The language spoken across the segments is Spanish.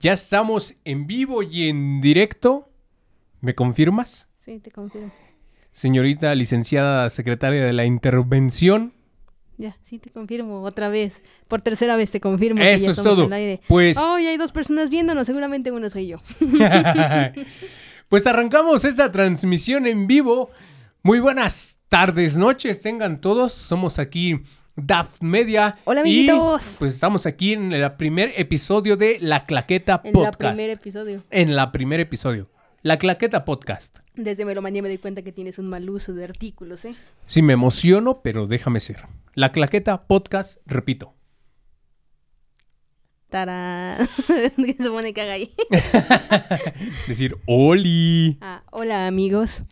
Ya estamos en vivo y en directo. ¿Me confirmas? Sí, te confirmo. Señorita licenciada secretaria de la intervención. Ya, sí te confirmo otra vez. Por tercera vez te confirmo. Eso que ya es estamos todo. Pues, Oh, hay dos personas viéndonos. Seguramente uno soy yo. pues arrancamos esta transmisión en vivo. Muy buenas tardes, noches, tengan todos. Somos aquí Daft Media. Hola, y, amiguitos. pues estamos aquí en el primer episodio de La Claqueta En Podcast. el primer episodio. En la primer episodio. La Claqueta Podcast. Desde Melomanía me doy cuenta que tienes un mal uso de artículos, ¿eh? Sí, me emociono, pero déjame ser. La Claqueta Podcast, repito. Tara. ¿Qué se supone que haga ahí? Decir, Oli. Ah, hola, amigos.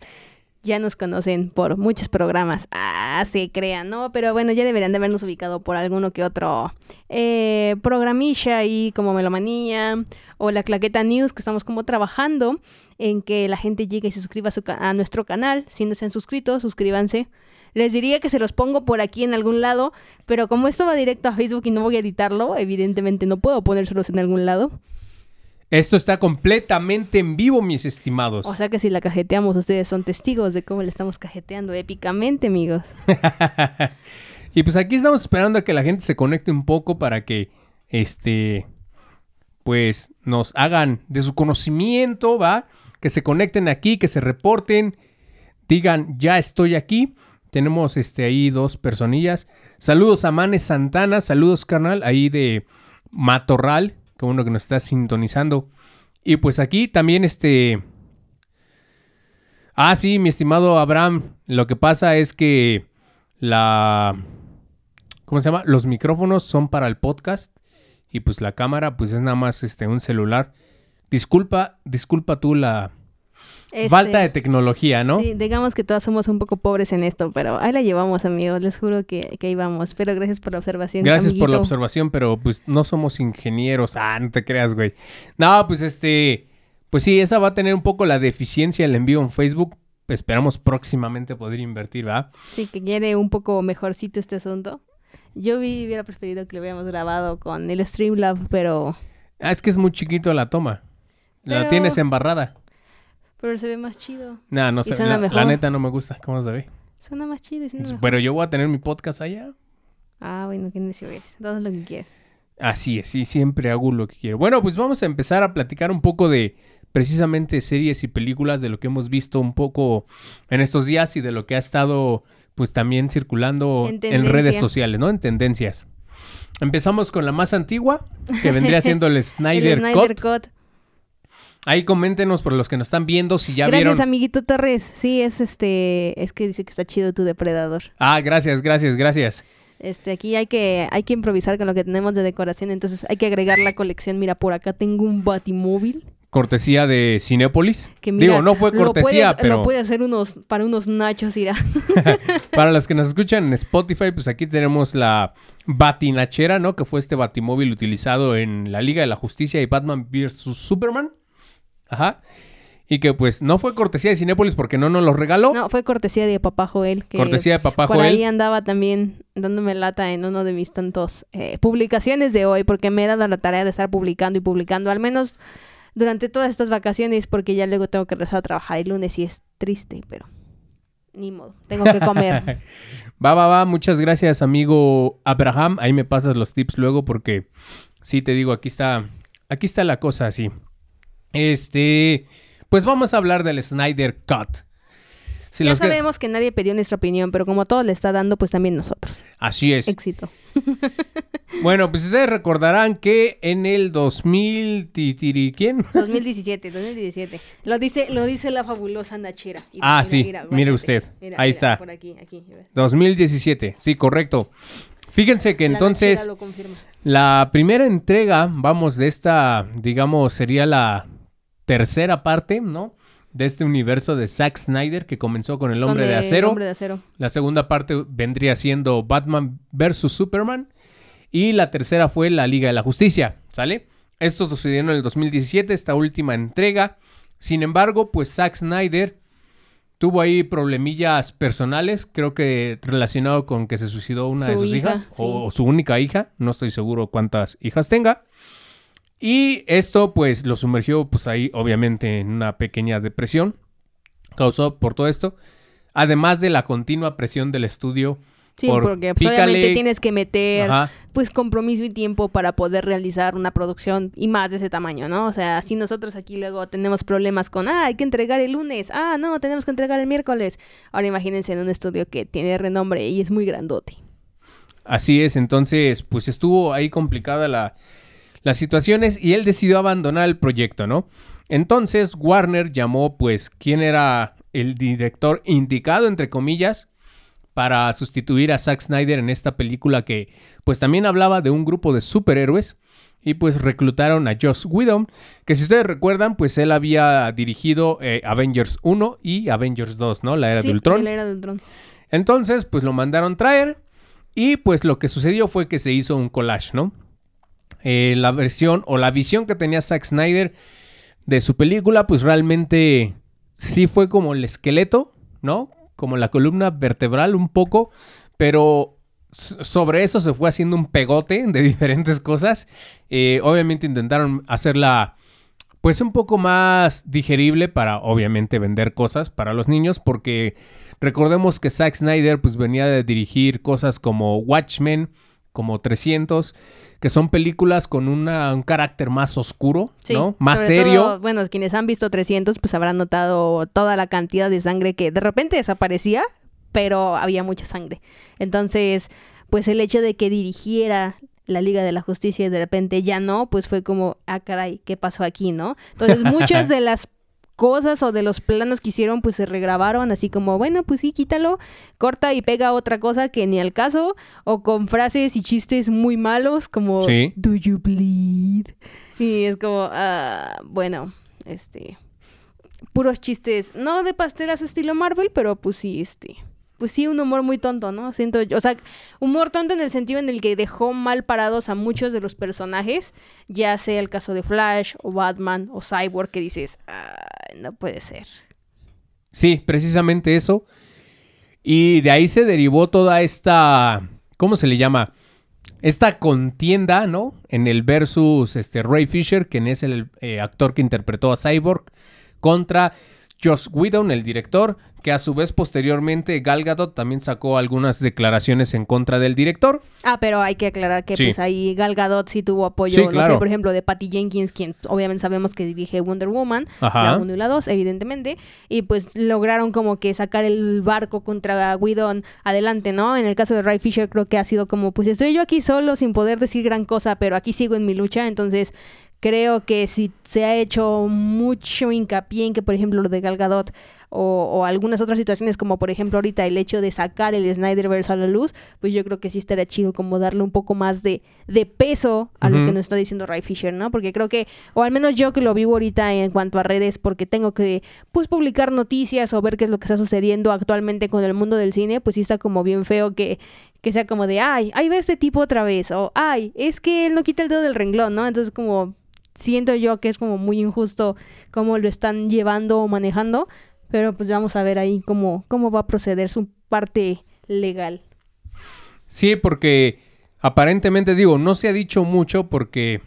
Ya nos conocen por muchos programas. Ah, se crean, ¿no? Pero bueno, ya deberían de habernos ubicado por alguno que otro eh, programilla ahí como Melomanía o la Claqueta News, que estamos como trabajando en que la gente llegue y se suscriba a, su a nuestro canal. Si no se han suscrito, suscríbanse. Les diría que se los pongo por aquí en algún lado, pero como esto va directo a Facebook y no voy a editarlo, evidentemente no puedo ponérselos en algún lado. Esto está completamente en vivo, mis estimados. O sea que si la cajeteamos, ustedes son testigos de cómo le estamos cajeteando épicamente, amigos. y pues aquí estamos esperando a que la gente se conecte un poco para que, este, pues nos hagan de su conocimiento, ¿va? Que se conecten aquí, que se reporten, digan, ya estoy aquí. Tenemos, este, ahí dos personillas. Saludos a Manes Santana, saludos, carnal, ahí de Matorral, que uno que nos está sintonizando. Y pues aquí también, este... Ah, sí, mi estimado Abraham, lo que pasa es que la... ¿Cómo se llama? Los micrófonos son para el podcast y pues la cámara pues es nada más este un celular. Disculpa, disculpa tú la Este, falta de tecnología, ¿no? Sí, digamos que todos somos un poco pobres en esto, pero ahí la llevamos, amigos. Les juro que, que ahí vamos. Pero gracias por la observación. Gracias por la observación, pero pues no somos ingenieros. Ah, no te creas, güey. No, pues este, pues sí, esa va a tener un poco la deficiencia el envío en Facebook. Esperamos próximamente poder invertir, ¿va? Sí, que quede un poco mejorcito este asunto. Yo vi- hubiera preferido que lo hubiéramos grabado con el Streamlab, pero, Ah, es que es muy chiquito la toma. La tienes embarrada. Pero se ve más chido. Nah, no sé. La, mejor. la neta no me gusta cómo se ve. Suena más chido y suena mejor. Pero yo voy a tener mi podcast allá. Ah, bueno, qué necio eres. Todo lo que quieres. Así es, sí, siempre hago lo que quiero. Bueno, pues vamos a empezar a platicar un poco de precisamente series y películas, de lo que hemos visto un poco en estos días y de lo que ha estado pues también circulando En redes sociales, ¿no? En tendencias. Empezamos con la más antigua, que vendría siendo el Snyder, el Snyder Cut. Cut. Ahí coméntenos por los que nos están viendo si ya Gracias, vieron. amiguito Torres. Sí, es este, es que dice que está chido tu depredador. Ah, gracias, gracias, gracias. Este, aquí hay que, hay que improvisar con lo que tenemos de decoración, entonces hay que agregar la colección. Mira, por acá tengo un batimóvil. Cortesía de Cinépolis. Que mira, Digo, no fue lo cortesía, puedes- pero Lo puede hacer unos, para unos nachos, irá. Para los que nos escuchan en Spotify, pues aquí tenemos la Batinachera, ¿no? Que fue este batimóvil utilizado en la Liga de la Justicia y Batman vs. Superman. Ajá. Y que pues no fue cortesía de Cinépolis porque no nos lo regaló. No, fue cortesía de papá Joel. Que cortesía de papá por Joel. ahí andaba también dándome lata en uno de mis tantos eh, publicaciones de hoy, porque me he dado la tarea de estar publicando y publicando, al menos durante todas estas vacaciones, porque ya luego tengo que regresar a trabajar el lunes y es triste, pero ni modo, tengo que comer. Va, va, va. Muchas gracias, amigo Abraham. Ahí me pasas los tips luego porque sí te digo, aquí está, aquí está la cosa así. Este, pues vamos a hablar del Snyder Cut. Si ya que- sabemos que nadie pidió nuestra opinión, pero como todo le está dando, pues también nosotros. Así es. Éxito. Bueno, pues ustedes recordarán que en el 2000... ti- tiri- ¿Quién? 2017, 2017. Lo dice, lo dice la fabulosa Nachera. Mira, Ah, mira, sí, mira, mire usted. Mira, Ahí está. Por aquí, aquí. mira. 2017, sí, correcto. Fíjense que La entonces lo la primera entrega, vamos, de esta, digamos, sería la tercera parte, ¿no? De este universo de Zack Snyder que comenzó con El Hombre Con de Acero. Hombre de acero. La segunda parte vendría siendo Batman vs. Superman. Y la tercera fue la Liga de la Justicia, ¿sale? Esto sucedió en el 2017, esta última entrega. Sin embargo, pues Zack Snyder tuvo ahí problemillas personales, creo que relacionado con que se suicidó una de Su sus hija, hijas sí. o su única hija, no estoy seguro cuántas hijas tenga. Y esto pues lo sumergió pues ahí obviamente en una pequeña depresión causó por todo esto. Además de la continua presión del estudio. Sí, por porque pues, obviamente tienes que meter Ajá. pues compromiso y tiempo para poder realizar una producción y más de ese tamaño, ¿no? O sea, si nosotros aquí luego tenemos problemas con, ah, hay que entregar el lunes, ah, no, tenemos que entregar el miércoles. Ahora imagínense en un estudio que tiene renombre y es muy grandote. Así es, entonces pues estuvo ahí complicada la, las situaciones y él decidió abandonar el proyecto, ¿no? Entonces Warner llamó pues quién era el director indicado, entre comillas, para sustituir a Zack Snyder en esta película que pues también hablaba de un grupo de superhéroes y pues reclutaron a Joss Whedon, que si ustedes recuerdan pues él había dirigido eh, Avengers 1 y Avengers 2, ¿no? La era Sí, de Ultron. la era de Ultron. Entonces, pues lo mandaron traer y pues lo que sucedió fue que se hizo un collage, ¿no? Eh, la versión o la visión que tenía Zack Snyder de su película, pues realmente sí fue como el esqueleto, ¿no? Como la columna vertebral un poco, pero sobre eso se fue haciendo un pegote de diferentes cosas. Eh, obviamente intentaron hacerla pues un poco más digerible para obviamente vender cosas para los niños porque recordemos que Zack Snyder pues venía de dirigir cosas como Watchmen, como 300, que son películas con una- un carácter más oscuro, Sí, ¿no? Más sobre serio. todo, bueno, quienes han visto 300 pues habrán notado toda la cantidad de sangre que de repente desaparecía, pero había mucha sangre. Entonces, pues el hecho de que dirigiera la Liga de la Justicia y de repente ya no, pues fue como, ah, caray, ¿qué pasó aquí, no? Entonces, muchas de las cosas o de los planos que hicieron pues se regrabaron así como bueno pues sí quítalo corta y pega otra cosa que ni al caso o con frases y chistes muy malos como Sí. do you bleed y es como ah, bueno este puros chistes no de pastel a su estilo Marvel pero pues sí este pues sí un humor muy tonto no siento yo o sea humor tonto en el sentido en el que dejó mal parados a muchos de los personajes ya sea el caso de Flash o Batman o Cyborg que dices "Ay, no puede ser Sí, precisamente eso. Y de ahí se derivó toda esta, ¿cómo se le llama? Esta contienda, ¿no? En el versus este, Ray Fisher, quien es el eh, actor que interpretó a Cyborg, contra Joss Whedon, el director, que a su vez posteriormente Gal Gadot también sacó algunas declaraciones en contra del director. Ah, pero hay que aclarar que Sí. pues ahí Gal Gadot sí tuvo apoyo, Sí, no sé, por ejemplo, de Patty Jenkins, quien obviamente sabemos que dirige Wonder Woman, Ajá. la 1 y la 2, evidentemente, y pues lograron como que sacar el barco contra Whedon adelante, ¿no? En el caso de Ray Fisher creo que ha sido como, pues estoy yo aquí solo sin poder decir gran cosa, pero aquí sigo en mi lucha, entonces creo que si se ha hecho mucho hincapié en que, por ejemplo, lo de Gal Gadot o, o algunas otras situaciones, como por ejemplo ahorita el hecho de sacar el Snyderverse a la luz, pues yo creo que sí estaría chido como darle un poco más de, de peso a lo que nos está diciendo Ray Fisher, ¿no? Porque creo que, o al menos yo que lo vivo ahorita en cuanto a redes, porque tengo que, pues, publicar noticias o ver qué es lo que está sucediendo actualmente con el mundo del cine, pues sí está como bien feo que, que sea como de, ay, ahí va este tipo otra vez, o ay, es que él no quita el dedo del renglón, ¿no? Entonces como siento yo que es como muy injusto cómo lo están llevando o manejando, pero pues vamos a ver ahí cómo, cómo va a proceder su parte legal. Sí, porque aparentemente, digo, no se ha dicho mucho porque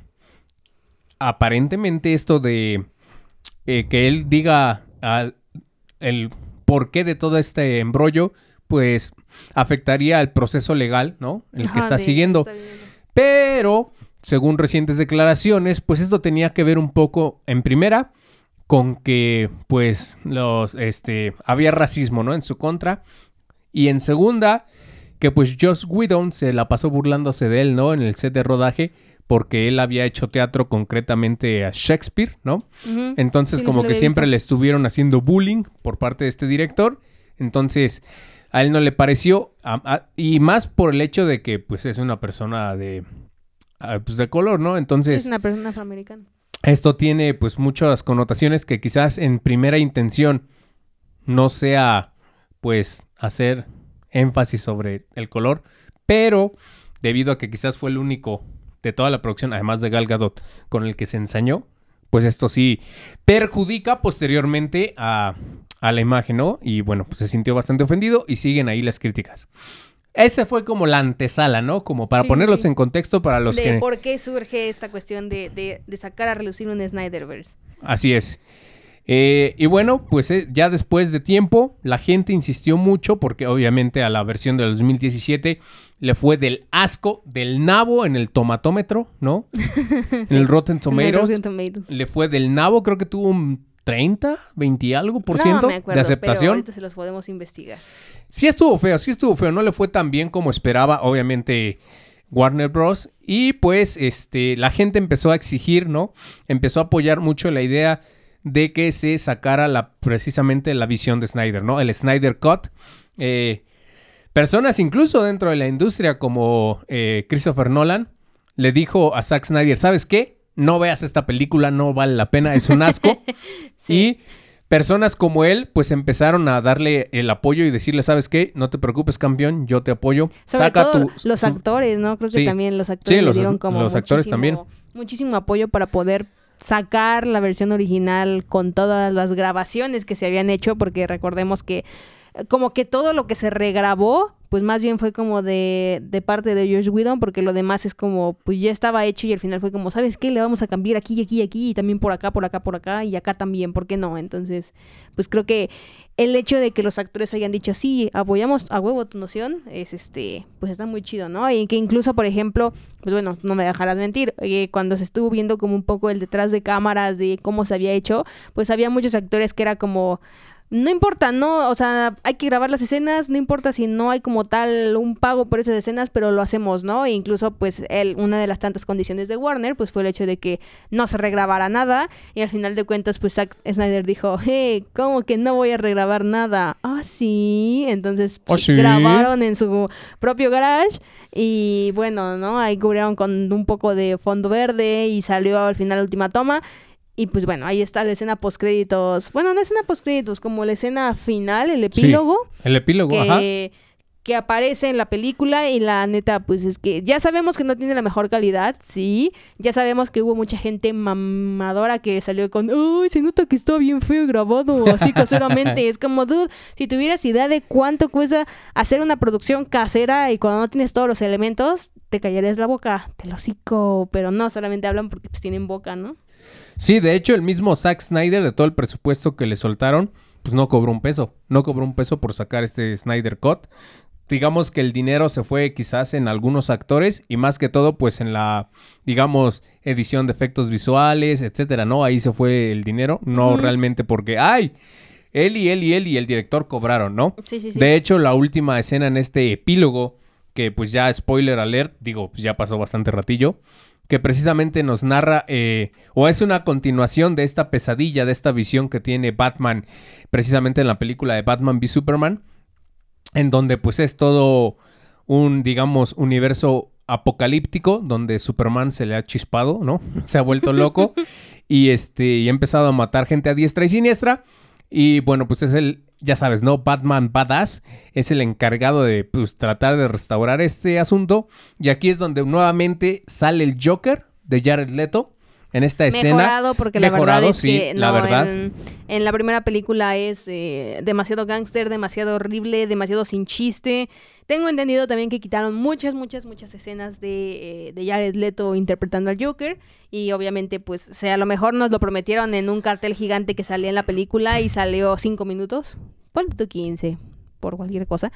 aparentemente esto de eh, que él diga al- el porqué de todo este embrollo, pues afectaría al proceso legal, ¿no? El que está siguiendo. está. Pero, según recientes declaraciones, pues esto tenía que ver un poco, en primera, con que, pues, los, este, había racismo, ¿no? En su contra. Y en segunda, que pues Joss Whedon se la pasó burlándose de él, ¿no? En el set de rodaje, porque él había hecho teatro concretamente a Shakespeare, ¿no? Entonces, Sí, como que siempre le estuvieron haciendo bullying por parte de este director. Entonces, a él no le pareció. a- a- y más por el hecho de que, pues, es una persona de. Ah, pues, de color, ¿no? Entonces, es una persona afroamericana. esto tiene, pues, muchas connotaciones que quizás en primera intención no sea, pues, hacer énfasis sobre el color. Pero, debido a que quizás fue el único de toda la producción, además de Gal Gadot, con el que se ensañó, pues esto sí perjudica posteriormente a, a la imagen, ¿no? Y bueno, pues se sintió bastante ofendido y siguen ahí las críticas. Ese fue como la antesala, ¿no? Como para Sí, ponerlos sí. en contexto para los de que... por qué surge esta cuestión de, de, de sacar a relucir un Snyderverse. Así es. Eh, y bueno, pues eh, ya después de tiempo, la gente insistió mucho porque obviamente a la versión del 2017 le fue del asco, del nabo en el tomatómetro, ¿no? En el Rotten Tomatoes. Rotten Tomatoes. Le fue del nabo, creo que tuvo un 30, 20 y algo por ciento no me acuerdo, de Pero aceptación. ahorita se los podemos investigar. Sí estuvo feo, sí estuvo feo. No le fue tan bien como esperaba, obviamente, Warner Bros. Y pues, este, la gente empezó a exigir, ¿no? Empezó a apoyar mucho la idea de que se sacara la, precisamente la visión de Snyder, ¿no? El Snyder Cut. Eh, personas incluso dentro de la industria como eh, Christopher Nolan le dijo a Zack Snyder, ¿sabes qué? No veas esta película, no vale la pena, es un asco. Sí. Y personas como él, pues empezaron a darle el apoyo y decirle, ¿sabes qué? No te preocupes, campeón, yo te apoyo. Sobre Saca todo tu... los actores, ¿no? Creo que Sí. también los actores Sí, le dieron como los actores muchísimo- también. muchísimo apoyo para poder sacar la versión original con todas las grabaciones que se habían hecho, porque recordemos que como que todo lo que se regrabó, pues más bien fue como de, de parte de Josh Whedon, porque lo demás es como, pues ya estaba hecho y al final fue como, ¿sabes qué? Le vamos a cambiar aquí, aquí, aquí, y también por acá, por acá, por acá, y acá también, ¿por qué no? Entonces, pues creo que el hecho de que los actores hayan dicho sí, apoyamos a huevo tu noción, es este, pues está muy chido, ¿no? Y que incluso, por ejemplo, pues bueno, no me dejarás mentir, eh, cuando se estuvo viendo como un poco el detrás de cámaras de cómo se había hecho, pues había muchos actores que era como, no importa, no, o sea, hay que grabar las escenas, no importa si no hay como tal un pago por esas escenas, pero lo hacemos, ¿no? E incluso, pues, él, una de las tantas condiciones de Warner, pues fue el hecho de que no se regrabara nada, y al final de cuentas, pues Zack Snyder dijo, hey, ¿cómo que no voy a regrabar nada? Ah, sí, entonces ¿Ah, sí? grabaron en su propio garage, y bueno, ¿no? Ahí cubrieron con un poco de fondo verde, y salió al final la última toma, y pues bueno, ahí está la escena postcréditos. Bueno, no escena postcréditos, como la escena final, el Sí, epílogo el epílogo, ajá. que, que aparece en la película y la neta, pues es que ya sabemos que no tiene la mejor calidad, sí. Ya sabemos que hubo mucha gente mamadora que salió con, uy, se nota que está bien feo grabado, así caseramente. es como, dude, si tuvieras idea de cuánto cuesta hacer una producción casera y cuando no tienes todos los elementos, te callarías la boca, te lo hocico, pero no, solamente hablan porque pues tienen boca, ¿no? Sí, de hecho, el mismo Zack Snyder, de todo el presupuesto que le soltaron, pues no cobró un peso. No cobró un peso por sacar este Snyder Cut. Digamos que el dinero se fue quizás en algunos actores y más que todo, pues en la, digamos, edición de efectos visuales, etcétera, ¿no? Ahí se fue el dinero, no realmente porque, ¡ay! Él y él y él y el director cobraron, ¿no? Sí, sí, sí. De hecho, la última escena en este epílogo, que pues ya spoiler alert, digo, pues ya pasó bastante ratillo, que precisamente nos narra, eh, o es una continuación de esta pesadilla, de esta visión que tiene Batman, precisamente en la película de Batman v Superman, en donde pues es todo un, digamos, universo apocalíptico, donde Superman se le ha chispado, ¿no? Se ha vuelto loco y este, y ha empezado a matar gente a diestra y siniestra. Y bueno, pues es el, ya sabes, ¿no? Batman Badass es el encargado de pues, tratar de restaurar este asunto. Y aquí es donde nuevamente sale el Joker de Jared Leto en esta escena. Mejorado, porque la Mejorado, verdad es sí, que la no, verdad. En, en la primera película es eh, demasiado gángster, demasiado horrible, demasiado sin chiste. Tengo entendido también que quitaron muchas, muchas, muchas escenas de, eh, de Jared Leto interpretando al Joker. Y obviamente, pues, o sea, a lo mejor nos lo prometieron en un cartel gigante que salía en la película y salió cinco minutos. Ponle tú 15, por cualquier cosa.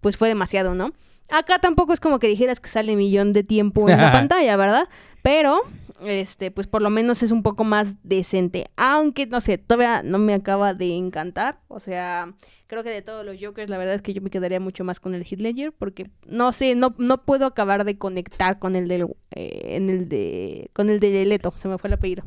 Pues fue demasiado, ¿no? Acá tampoco es como que dijeras que sale millón de tiempo en la pantalla, ¿verdad? Pero, este, pues por lo menos es un poco más decente. Aunque, no sé, todavía no me acaba de encantar. O sea, creo que de todos los Jokers, la verdad es que yo me quedaría mucho más con el Heath Ledger. Porque, no sé, no, no puedo acabar de conectar con el del, eh, en el de, con el de Leto. Se me fue el apellido.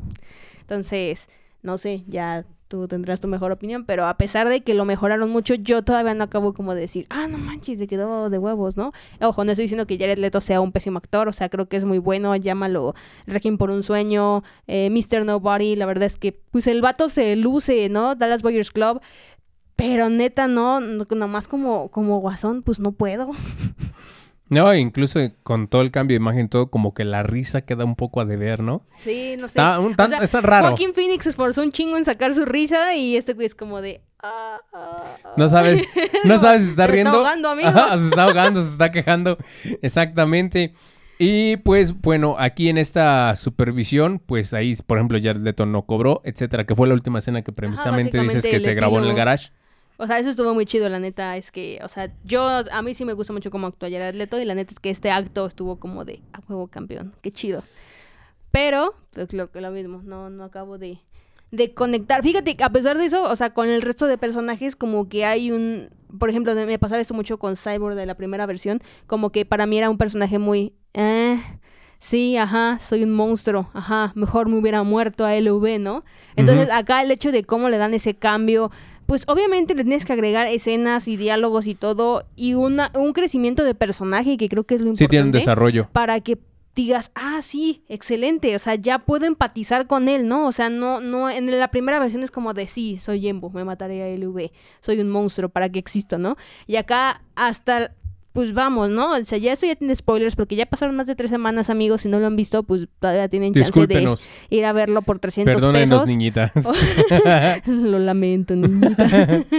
Entonces, no sé, ya tú tendrás tu mejor opinión, pero a pesar de que lo mejoraron mucho, yo todavía no acabo como de decir, ah, no manches, se quedó de huevos, ¿no? Ojo, no estoy diciendo que Jared Leto sea un pésimo actor, o sea, creo que es muy bueno, llámalo Requiem por un sueño, eh, Mr. Nobody, la verdad es que, pues el vato se luce, ¿no? Dallas Boyers Club, pero neta, no, no nomás como, como guasón, pues no puedo. No, incluso con todo el cambio de imagen, todo como que la risa queda un poco a deber, ¿no? Sí, no sé. Está, un tan- O sea, está raro. Joaquín Phoenix se esforzó un chingo en sacar su risa y este güey es como de... ah, ah, ah. No sabes, no sabes si está Se está riendo. ahogando, amigo. Ajá, se está ahogando, se está quejando. Exactamente. Y pues bueno, aquí en esta supervisión, pues ahí, por ejemplo, Jared Leto no cobró, etcétera, que fue la última escena que precisamente dices que se grabó en el garage. O sea, eso estuvo muy chido, la neta, es que, o sea, yo, a mí sí me gusta mucho cómo actúa Jared Leto y la neta es que este acto estuvo como de, a huevo campeón, qué chido. Pero, pues lo, lo mismo, no, no acabo de, de conectar. Fíjate, a pesar de eso, o sea, con el resto de personajes como que hay un, por ejemplo, me pasaba esto mucho con Cyborg de la primera versión, como que para mí era un personaje muy, eh, sí, ajá, soy un monstruo, ajá, mejor me hubiera muerto a LV, ¿no? Entonces, acá el hecho de cómo le dan ese cambio, pues obviamente le tienes que agregar escenas y diálogos y todo, y una, un crecimiento de personaje que creo que es lo Sí importante tiene un desarrollo. para que digas, ah, sí, excelente, o sea, ya puedo empatizar con él, ¿no? O sea, no, no, en la primera versión es como de, sí, soy Yembo, me mataré a LV, soy un monstruo para que existo, ¿no? Y acá hasta, pues vamos, ¿no? O sea, ya eso ya tiene spoilers, porque ya pasaron más de tres semanas, amigos, si no lo han visto, pues todavía tienen chance de ir a verlo por 300 Perdónenos, pesos. niñitas. Lo lamento, niñita.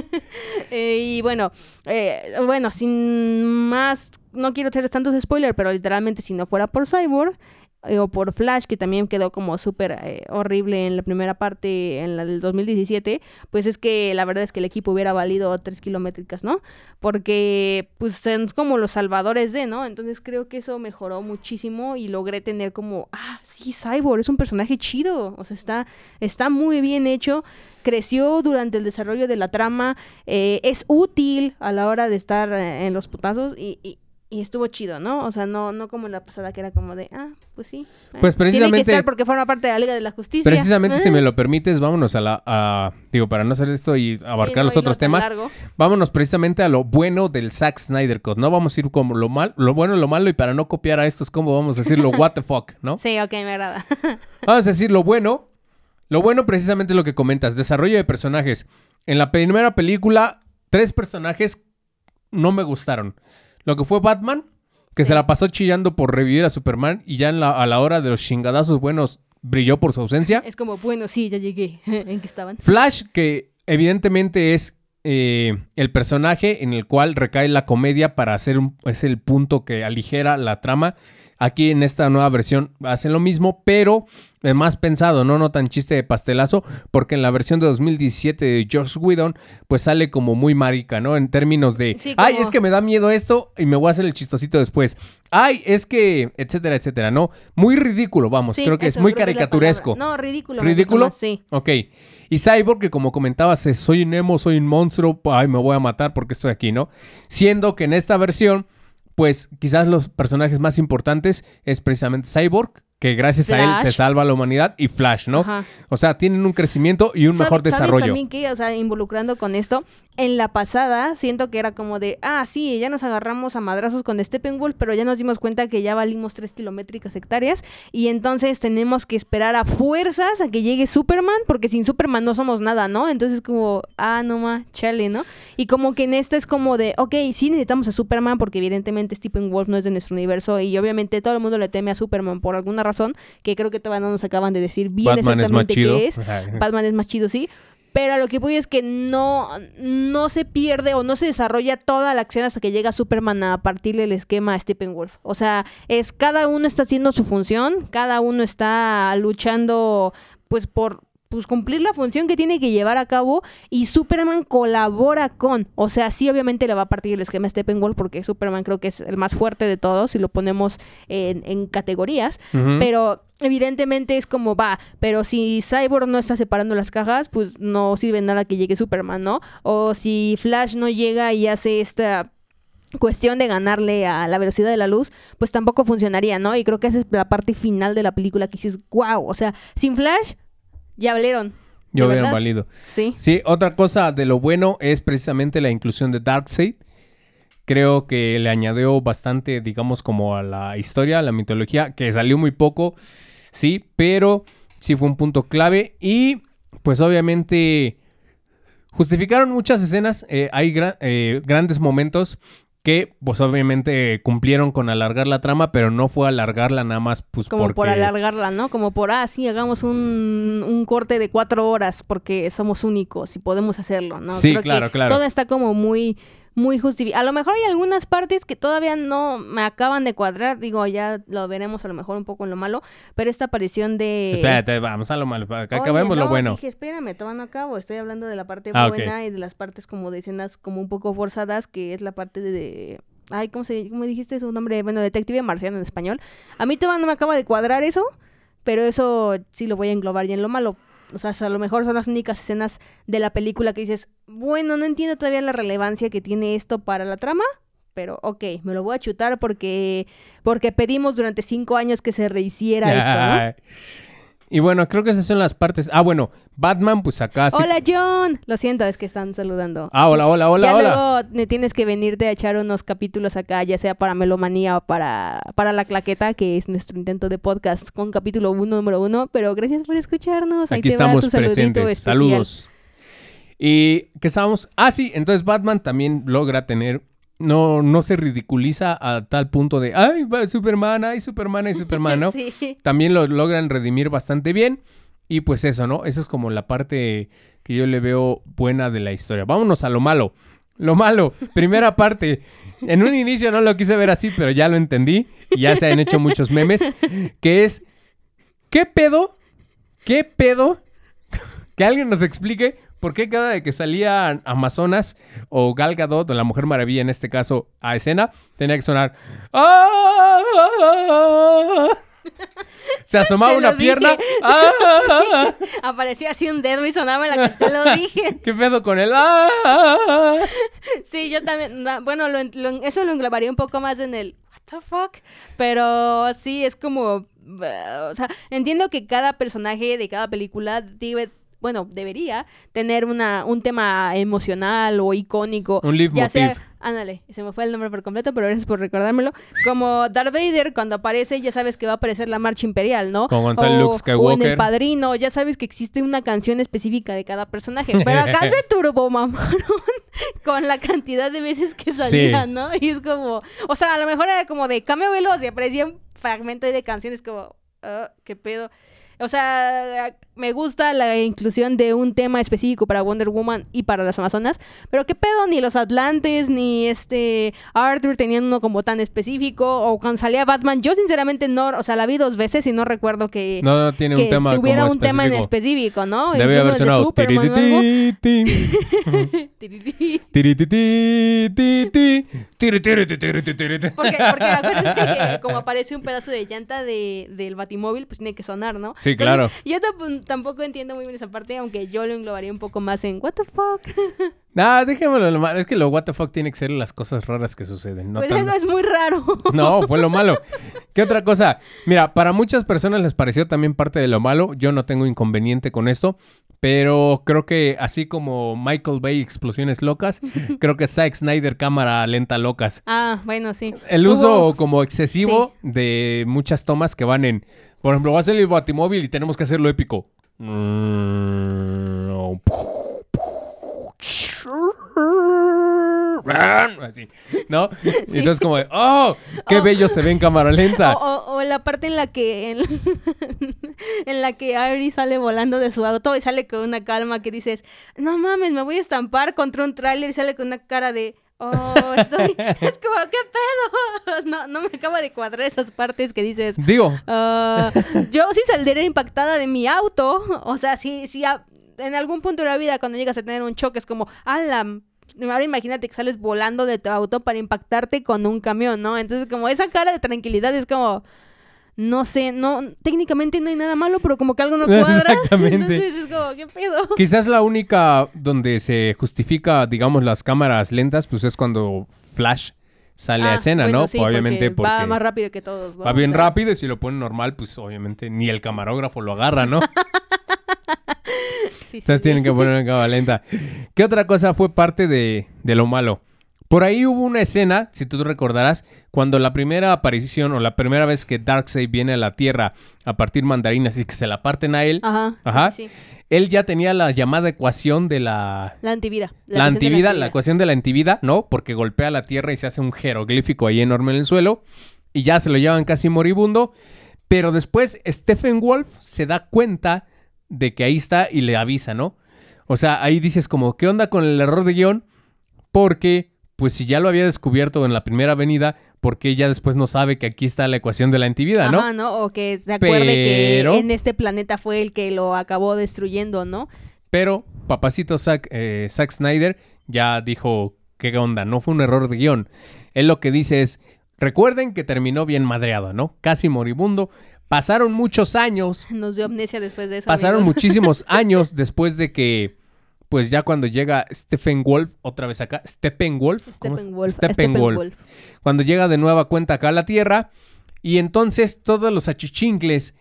Eh, y bueno, eh, bueno, sin más, no quiero hacer tantos spoilers, pero literalmente si no fuera por Cyborg eh, o por Flash, que también quedó como súper eh, horrible en la primera parte, en la del 2017, pues es que la verdad es que el equipo hubiera valido tres kilométricas, ¿no? Porque pues son como los salvadores de, ¿no? Entonces creo que eso mejoró muchísimo y logré tener como, ah, sí, Cyborg es un personaje chido, o sea, está, está muy bien hecho creció durante el desarrollo de la trama, eh, es útil a la hora de estar en los putazos y- y estuvo chido, ¿no? O sea, no, no como en la pasada que era como de, ah, pues sí. eh, Pues Tiene que precisamente- estar porque forma parte de la Liga de la Justicia. Precisamente, si me lo permites, vámonos a la... a- digo, para no hacer esto y abarcar sí, no, los y otros temas, largo. vámonos precisamente a lo bueno del Zack Snyder. No vamos a ir como lo mal, lo bueno y lo malo, y para no copiar a estos, como vamos a decirlo, what the fuck, ¿no? Sí, ok, me agrada. Vamos a decir lo bueno. Lo bueno precisamente es lo que comentas, desarrollo de personajes. En la primera película, tres personajes no me gustaron. Lo que fue Batman, que Sí. se la pasó chillando por revivir a Superman y ya en la- a la hora de los chingadazos buenos brilló por su ausencia. es como, bueno, sí, ya llegué. ¿En qué estaban? Flash, que evidentemente es eh, el personaje en el cual recae la comedia para hacer un, es el punto que aligera la trama. Aquí en esta nueva versión hacen lo mismo, pero eh, más pensado, ¿no? No tan chiste de pastelazo, porque en la versión de 2017 de Josh Whedon, pues sale como muy marica, ¿no? En términos de, Sí, ay, es que me da miedo esto y me voy a hacer el chistosito después. Ay, es que, etcétera, etcétera, ¿no? Muy ridículo, vamos, Sí, creo que eso, es muy caricaturesco. No, ridículo. ¿Ridículo? más, Sí. Ok. Y Cyborg, que como comentabas, soy un emo, soy un monstruo, ay, me voy a matar porque estoy aquí, ¿no? Siendo que en esta versión, pues quizás los personajes más importantes es precisamente Cyborg, que gracias a él se salva la humanidad, y Flash, ¿no? Ajá. O sea, tienen un crecimiento y un ¿Sabes- mejor ¿Sabes desarrollo. también que, o sea, involucrando con esto, en la pasada siento que era como de, ah, sí, ya nos agarramos a madrazos con Steppenwolf, pero ya nos dimos cuenta que ya valimos tres kilométricas hectáreas y entonces tenemos que esperar a fuerzas a que llegue Superman, porque sin Superman no somos nada, ¿no? Entonces como, ah, no ma, chale, ¿no? Y como que en esta es como de, ok, sí necesitamos a Superman porque evidentemente Steppenwolf no es de nuestro universo y obviamente todo el mundo le teme a Superman por alguna razón, que creo que todavía no nos acaban de decir bien Batman es exactamente chido. qué es. Batman es más chido, sí. Pero a lo que voy es que no, no se pierde o no se desarrolla toda la acción hasta que llega Superman a partirle el esquema a Steppenwolf. O sea, es cada uno está haciendo su función, cada uno está luchando pues por pues cumplir la función que tiene que llevar a cabo y Superman colabora con, o sea, sí obviamente le va a partir el esquema Steppenwolf porque Superman creo que es el más fuerte de todos si lo ponemos en, en categorías, pero evidentemente es como va, pero si Cyborg no está separando las cajas, pues no sirve nada que llegue Superman, ¿no? O si Flash no llega y hace esta cuestión de ganarle a la velocidad de la luz, pues tampoco funcionaría, ¿no? Y creo que esa es la parte final de la película que dices, wow, o sea, sin Flash ya. Yo ¿De hubieran valido. Sí. Sí, otra cosa de lo bueno es precisamente la inclusión de Darkseid. Creo que le añadió bastante, digamos, como a la historia, a la mitología, que salió muy poco, sí, pero sí fue un punto clave. Y pues obviamente justificaron muchas escenas, eh, hay gra- eh, grandes momentos que pues obviamente cumplieron con alargar la trama, pero no fue alargarla nada más pues Como porque... por alargarla, ¿no? Como por, ah, sí, hagamos un, un corte de cuatro horas porque somos únicos y podemos hacerlo, ¿no? Sí, Creo que claro, claro. Todo está como muy, muy justificado. A lo mejor hay algunas partes que todavía no me acaban de cuadrar, digo, ya lo veremos a lo mejor un poco en lo malo, pero esta aparición de... Espérate, vamos a lo malo, para que acabemos lo no, bueno. Dije, espérame, todavía no acabo. Estoy hablando de la parte Ah, buena y de las partes como de escenas como un poco forzadas, que es la parte de... de- Ay, ¿cómo, se, ¿cómo dijiste su nombre? Bueno, detective marciano en español. A mí todavía no me acaba de cuadrar eso, pero eso sí lo voy a englobar ya en lo malo. O sea, a lo mejor son las únicas escenas de la película que dices, bueno, no entiendo todavía la relevancia que tiene esto para la trama, pero ok, me lo voy a chutar porque, porque pedimos durante cinco años que se rehiciera esto, ¿no? Y bueno, creo que esas son las partes. Ah, bueno, Batman, pues acá sí. Hola John, lo siento, es que están saludando. Ah, hola, hola, hola, ya hola. luego tienes que venirte a echar unos capítulos acá, ya sea para Melomanía o para, para La Claqueta, que es nuestro intento de podcast con capítulo uno, número uno. Pero gracias por escucharnos. Ahí Aquí te va estamos tu saludito presentes. Saludos. Y que estábamos. Ah, sí, entonces Batman también logra tener. No, no se ridiculiza a tal punto de. Ay, Superman, ay, Superman, ay, Superman, ¿no? sí. También lo logran redimir bastante bien. Y pues eso, ¿no? Eso es como la parte que yo le veo buena de la historia. Vámonos a lo malo. Lo malo, primera parte. En un inicio no lo quise ver así, pero ya lo entendí. Y ya se han hecho muchos memes. Que es. ¿Qué pedo? ¿Qué pedo? Que alguien nos explique por qué cada vez que salía Amazonas o Gal Gadot o la Mujer Maravilla en este caso a escena, tenía que sonar. ¡Ah! Se asomaba una dije. pierna. ¡Ah! Aparecía así un dedo y sonaba la que te lo dije. ¿Qué pedo con el ¡Ah! Sí, yo también. Bueno, lo, lo- eso lo englobaría un poco más en el. ¿What the fuck? Pero sí, es como. uh, o sea, entiendo que cada personaje de cada película debe. Bueno, debería tener una, un tema emocional o icónico. Un leitmotiv. Ya sea, ándale, se me fue el nombre por completo, pero gracias por recordármelo. Como Darth Vader, cuando aparece, ya sabes que va a aparecer la marcha imperial, ¿no? Con Gonzalo o, Luke O en Skywalker. El Padrino, ya sabes que existe una canción específica de cada personaje. Pero acá se turbomamaron con la cantidad de veces que salía, Sí. ¿no? Y es como, o sea, a lo mejor era como de cameo veloz y aparecía un fragmento de canciones como, ah, ¿qué pedo? O sea, me gusta la inclusión de un tema específico para Wonder Woman y para las Amazonas, pero qué pedo, ni los Atlantes, ni este Arthur tenían uno como tan específico, o cuando salía Batman, yo sinceramente no, o sea, la vi dos veces y no recuerdo que, No, no tiene que un tema tuviera como un tema en específico. ¿no? Debe haber el de tirititi, titi, tirititi, tirititi. Porque, porque acuérdense que como aparece un pedazo de llanta de, del batimóvil, pues tiene que sonar, ¿no? Sí, claro. yo tamp- tampoco entiendo muy bien esa parte, aunque yo lo englobaría un poco más en what the fuck. Nah, déjamelo lo malo. Es que lo what the fuck tiene que ser las cosas raras que suceden. No, pues eso es muy raro. no fue lo malo. ¿Qué otra cosa? Mira, para muchas personas les pareció también parte de lo malo. Yo no tengo inconveniente con esto. Pero creo que así como Michael Bay explosiones locas, creo que Zack Snyder cámara lenta locas. Ah, bueno, sí. El Hubo- uso como excesivo de muchas tomas que van en... Por ejemplo, va a salir el batimóvil y tenemos que hacerlo épico. Así, ¿no? Y entonces como de, ¡oh! ¡Qué Oh. bello se ve en cámara lenta! O, o- o la parte en la que en, en la que Ari sale volando de su auto y sale con una calma que dices, no mames, me voy a estampar contra un tráiler y sale con una cara de, oh, estoy... es como, ¿qué pedo? No, no me acaba de cuadrar esas partes que dices, Digo, Ah, yo sí saldría impactada de mi auto. O sea, si, si a- en algún punto de la vida cuando llegas a tener un choque es como, ala, ahora imagínate que sales volando de tu auto para impactarte con un camión, ¿no? Entonces como esa cara de tranquilidad es como, no sé, no, técnicamente no hay nada malo, pero como que algo no cuadra. Exactamente. Entonces es como, ¿qué pedo? quizás la única donde se justifica, digamos, las cámaras lentas, pues es cuando Flash sale a Ah, escena, bueno, ¿no? sí, obviamente porque va más rápido que todos, ¿no? va O bien sea, rápido y si lo ponen normal, pues obviamente ni el camarógrafo lo agarra, ¿no? sí, Entonces sí. tienen que poner en cámara lenta. ¿Qué otra cosa fue parte de, de lo malo? Por ahí hubo una escena, si tú te recordarás, cuando la primera aparición o la primera vez que Darkseid viene a la Tierra a partir mandarinas y que se la parten a él, Ajá. Ajá. Sí. él ya tenía la llamada ecuación de la... La antivida. La, de antivida, la ecuación de la antivida, ¿no? Porque golpea la Tierra y se hace un jeroglífico ahí enorme en el suelo y ya se lo llevan casi moribundo. Pero después Stephen Wolf se da cuenta de que ahí está y le avisa, ¿no? O sea, ahí dices como, ¿qué onda con el error de guion? Porque, pues si ya lo había descubierto en la primera avenida, ¿por qué ya después no sabe que aquí está la ecuación de la antivida, no? Ajá, ¿no? O que se acuerde Pero- que en este planeta fue el que lo acabó destruyendo, ¿no? Pero papacito Zack, eh, Zack Snyder ya dijo, ¿qué onda? No fue un error de guion. Él lo que dice es, recuerden que terminó bien madreado, ¿no? Casi moribundo. Pasaron muchos años, Nos dio amnesia después de eso. pasaron amigos. muchísimos años después de que, pues ya cuando llega Stephen Wolf, otra vez acá, Stephen Wolf. Steppenwolf. Steppenwolf. cuando llega de nueva cuenta acá a la Tierra, y entonces todos los achichincles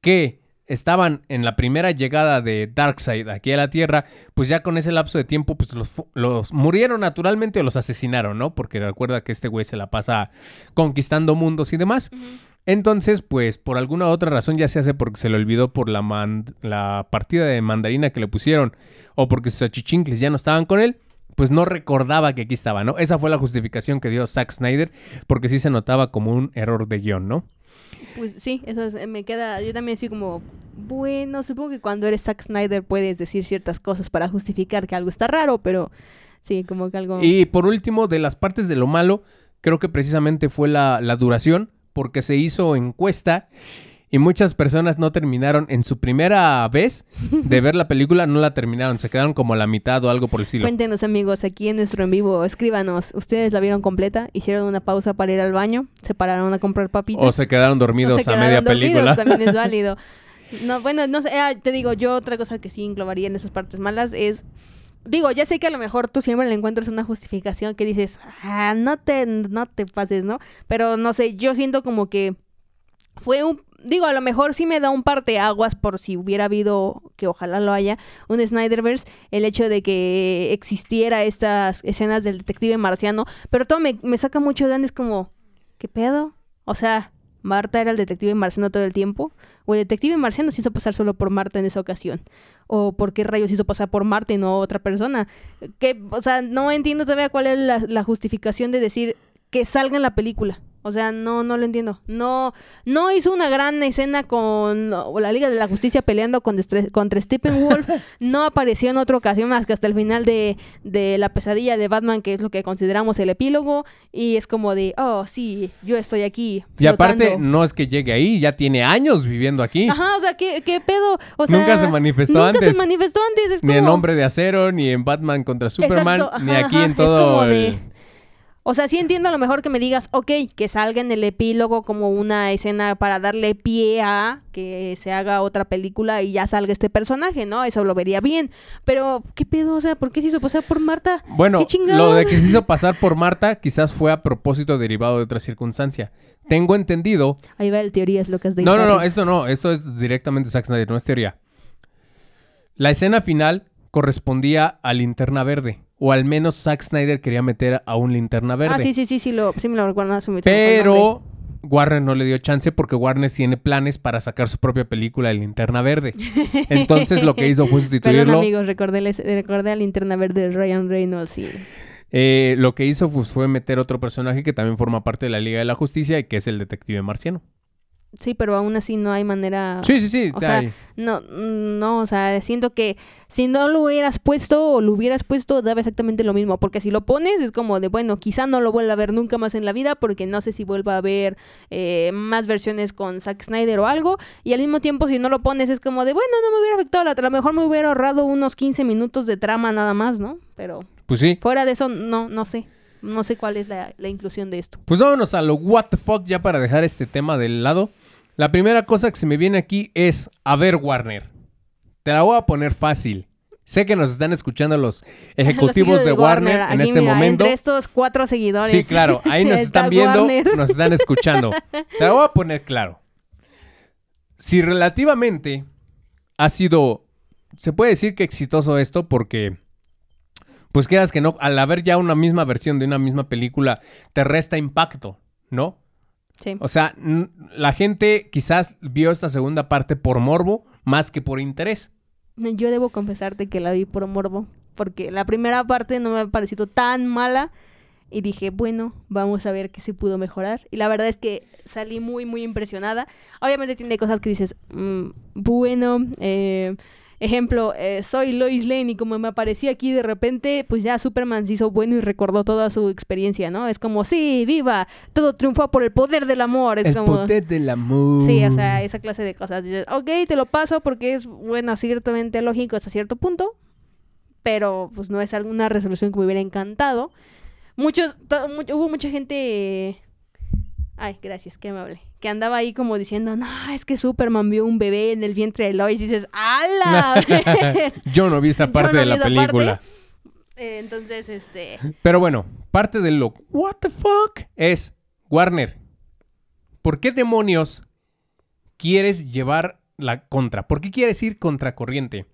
que estaban en la primera llegada de Darkseid aquí a la Tierra, pues ya con ese lapso de tiempo, pues los murieron naturalmente o los asesinaron, ¿no? Porque recuerda que este güey se la pasa conquistando mundos y demás. Entonces, pues por alguna otra razón, ya se hace porque se le olvidó por la, man- la partida de mandarina que le pusieron o porque sus achichincles ya no estaban con él, pues no recordaba que aquí estaba, ¿no? Esa fue la justificación que dio Zack Snyder porque sí se notaba como un error de guion, ¿no? Pues sí, eso es- me queda. Yo también así como. Bueno, supongo que cuando eres Zack Snyder puedes decir ciertas cosas para justificar que algo está raro, pero sí, como que algo. Y por último, de las partes de lo malo, creo que precisamente fue la, la duración, porque se hizo encuesta y muchas personas no terminaron en su primera vez de ver la película, no la terminaron, se quedaron como a la mitad o algo por el estilo. Cuéntenos, amigos, aquí en nuestro en vivo, escríbanos. ¿Ustedes la vieron completa? ¿Hicieron una pausa para ir al baño? ¿Se pararon a comprar papitas? O se quedaron dormidos O se a media quedaron dormidos, película. También es válido. No, bueno, no sé, ah, te digo, yo otra cosa que sí englobaría en esas partes malas es. Digo, ya sé que a lo mejor tú siempre le encuentras una justificación que dices, ah, no te, no te pases, ¿no? Pero no sé, yo siento como que fue un. Digo, a lo mejor sí me da un parteaguas por si hubiera habido, que ojalá lo haya, un Snyderverse, el hecho de que existiera estas escenas del detective marciano, pero todo me, me saca mucho de es como, ¿qué pedo? O sea, Marta era el detective marciano todo el tiempo, o el detective marciano se hizo pasar solo por Marta en esa ocasión, o por qué rayos hizo pasar por Marta y no otra persona. Que, o sea, no entiendo todavía cuál es la, la justificación de decir que salga en la película. O sea, no, no lo entiendo. No, no hizo una gran escena con la Liga de la Justicia peleando con contra Steppenwolf. no apareció en otra ocasión más que hasta el final de, de la pesadilla de Batman, que es lo que consideramos el epílogo. Y es como de, oh, sí, yo estoy aquí. Y aparte, flotando". no es que llegue ahí, ya tiene años viviendo aquí. Ajá, o sea, ¿qué, qué pedo? O sea, Nunca se manifestó nunca antes. se manifestó antes. Es Ni en como- Hombre de Acero, ni en Batman contra Superman, Exacto, ni aquí ajá, en es todo como el- de- O sea, sí entiendo a lo mejor que me digas, ok, que salga en el epílogo como una escena para darle pie a que se haga otra película y ya salga este personaje, ¿no? Eso lo vería bien. Pero, ¿qué pedo? O sea, ¿por qué se hizo pasar por Marta? Bueno, ¿Qué lo de que se hizo pasar por Marta quizás fue a propósito derivado de otra circunstancia. Tengo entendido. Ahí va el teorías locas de No, no, no, esto no, esto es directamente Zack Snyder, no es teoría. La escena final correspondía a Linterna Verde, o al menos Zack Snyder quería meter a un Linterna Verde. Ah, sí, sí, sí, sí, lo, sí me lo fue el nombre. Pero Warner no le dio chance porque Warner tiene planes para sacar su propia película de Linterna Verde. Entonces lo que hizo fue Perdón, sustituirlo. amigos, recordé, les- recordé a Linterna Verde de Ryan Reynolds y... Eh, lo que hizo pues, fue meter otro personaje que también forma parte de la Liga de la Justicia y que es el detective marciano. Sí, pero aún así no hay manera... Sí, sí, sí. O sea, hay- No, no, o sea, siento que si no lo hubieras puesto o lo hubieras puesto, daba exactamente lo mismo. Porque si lo pones, es como de, bueno, quizá no lo vuelva a ver nunca más en la vida, porque no sé si vuelva a ver eh, más versiones con Zack Snyder o algo. Y al mismo tiempo, si no lo pones, es como de, bueno, no me hubiera afectado, a lo mejor me hubiera ahorrado unos 15 minutos de trama nada más, ¿no? Pero pues sí. fuera de eso, no, no sé. No sé cuál es la, la inclusión de esto. Pues vámonos a lo what the fuck ya para dejar este tema del lado. La primera cosa que se me viene aquí es, a ver Warner, te la voy a poner fácil. Sé que nos están escuchando los ejecutivos Los de Warner, en este mira, momento. Entre estos cuatro seguidores. Sí, claro, ahí nos está están viendo, Warner. nos están escuchando. Te la voy a poner claro. Si relativamente ha sido, se puede decir que exitoso esto porque, pues quieras que no, al haber ya una misma versión de una misma película, te resta impacto, ¿no? Sí. O sea, la gente quizás vio esta segunda parte por morbo más que por interés. Yo debo confesarte que la vi por morbo, porque la primera parte no me ha parecido tan mala y dije, bueno, vamos a ver qué se pudo mejorar. Y la verdad es que salí muy, muy impresionada. Obviamente tiene cosas que dices, mm, bueno, eh, ejemplo, eh, soy Lois Lane y como me aparecí aquí de repente, pues ya Superman se hizo bueno y recordó toda su experiencia, ¿no? Es como, sí, viva, todo triunfó por el poder del amor. Es como... del amor. Sí, o sea, esa clase de cosas. Dices, ok, te lo paso porque es, bueno, ciertamente lógico hasta cierto punto, pero pues no es alguna resolución que me hubiera encantado. Muchos, hubo mucha gente... Ay, gracias, qué amable. Que andaba ahí como diciendo, no, es que Superman vio un bebé en el vientre de Lois y dices, ¡ala! Yo no vi esa parte no de la película. Eh, Entonces, este... Pero bueno, parte de lo what the fuck es Warner. ¿Por qué demonios quieres llevar la contra? ¿Por qué quieres ir contracorriente?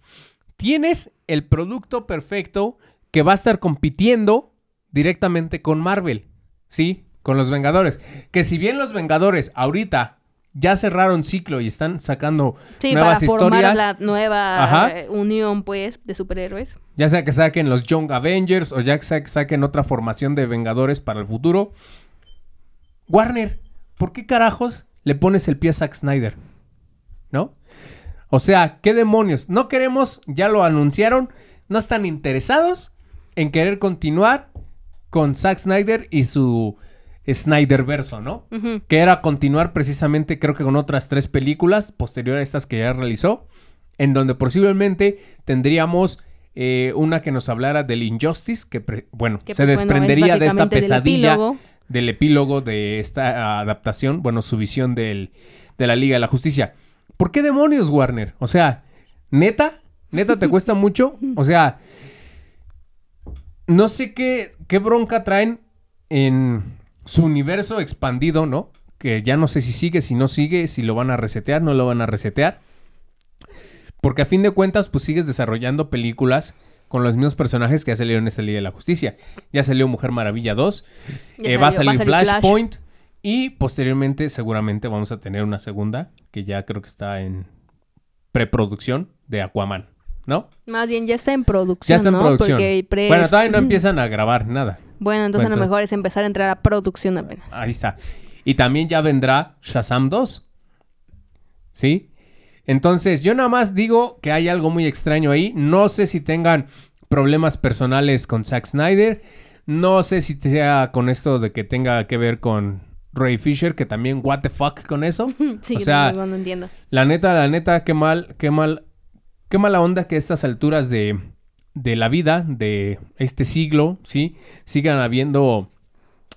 Tienes el producto perfecto que va a estar compitiendo directamente con Marvel, ¿sí? Con los Vengadores. Que si bien los Vengadores ahorita ya cerraron ciclo y están sacando Sí, nuevas para formar historias, la nueva Ajá. eh, unión, pues, de superhéroes. ya sea que saquen los Young Avengers o ya sea que saquen otra formación de Vengadores para el futuro. Warner, ¿por qué carajos le pones el pie a Zack Snyder? ¿No? O sea, ¿qué demonios? No queremos, ya lo anunciaron, no están interesados en querer continuar con Zack Snyder y su Snyder verso, ¿no? Que era continuar precisamente creo que con otras tres películas posteriores a estas que ya realizó, en donde posiblemente tendríamos eh, una que nos hablara del Injustice, que bueno, Que, se pues, bueno, es desprendería de esta del pesadilla epílogo. del epílogo de esta adaptación, bueno, su visión del, de la Liga de la Justicia. ¿Por qué demonios, Warner? O sea, neta, neta te cuesta mucho. O sea, no sé qué, qué bronca traen en su universo expandido, ¿no? Que ya no sé si sigue, si no sigue, si lo van a resetear, no lo van a resetear. Porque a fin de cuentas, pues sigues desarrollando películas con los mismos personajes que ya salieron en esta Liga de la Justicia. Ya salió Mujer Maravilla 2, Ya eh, va a salir Flash. Flashpoint y posteriormente seguramente vamos a tener una segunda que ya creo que está en preproducción de Aquaman, ¿no? Más bien, ya está en producción, Ya está en ¿no? producción. Porque Bueno, todavía no empiezan a grabar nada. Bueno, entonces a lo mejor es empezar a entrar a producción apenas. Ahí está. Y también ya vendrá Shazam 2. ¿Sí? Entonces, yo nada más digo que hay algo muy extraño ahí. No sé si tengan problemas personales con Zack Snyder. No sé si sea con esto de que tenga que ver con Ray Fisher, que también, what the fuck con eso. sí, o sea, no, no entiendo. La neta, la neta, qué mal, qué mal, qué mala onda que a estas alturas de, de la vida, de este siglo, ¿sí? Sigan habiendo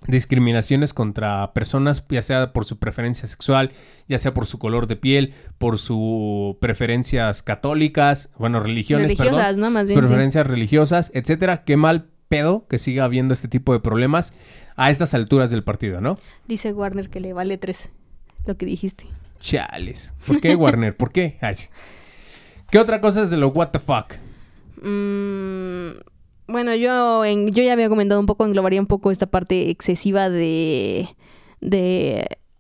discriminaciones contra personas, ya sea por su preferencia sexual, ya sea por su color de piel, por sus preferencias católicas, bueno, religiones, Religiosas, perdón, ¿no? Más bien. sí. preferencias religiosas, etcétera. Qué mal pedo que siga habiendo este tipo de problemas a estas alturas del partido, ¿no? Dice Warner que le vale tres lo que dijiste. Chales. ¿Por qué, Warner? ¿Por qué? Ay. ¿Qué otra cosa es de lo what the fuck? Mm, bueno, yo, en, yo ya había comentado un poco, englobaría un poco esta parte excesiva de.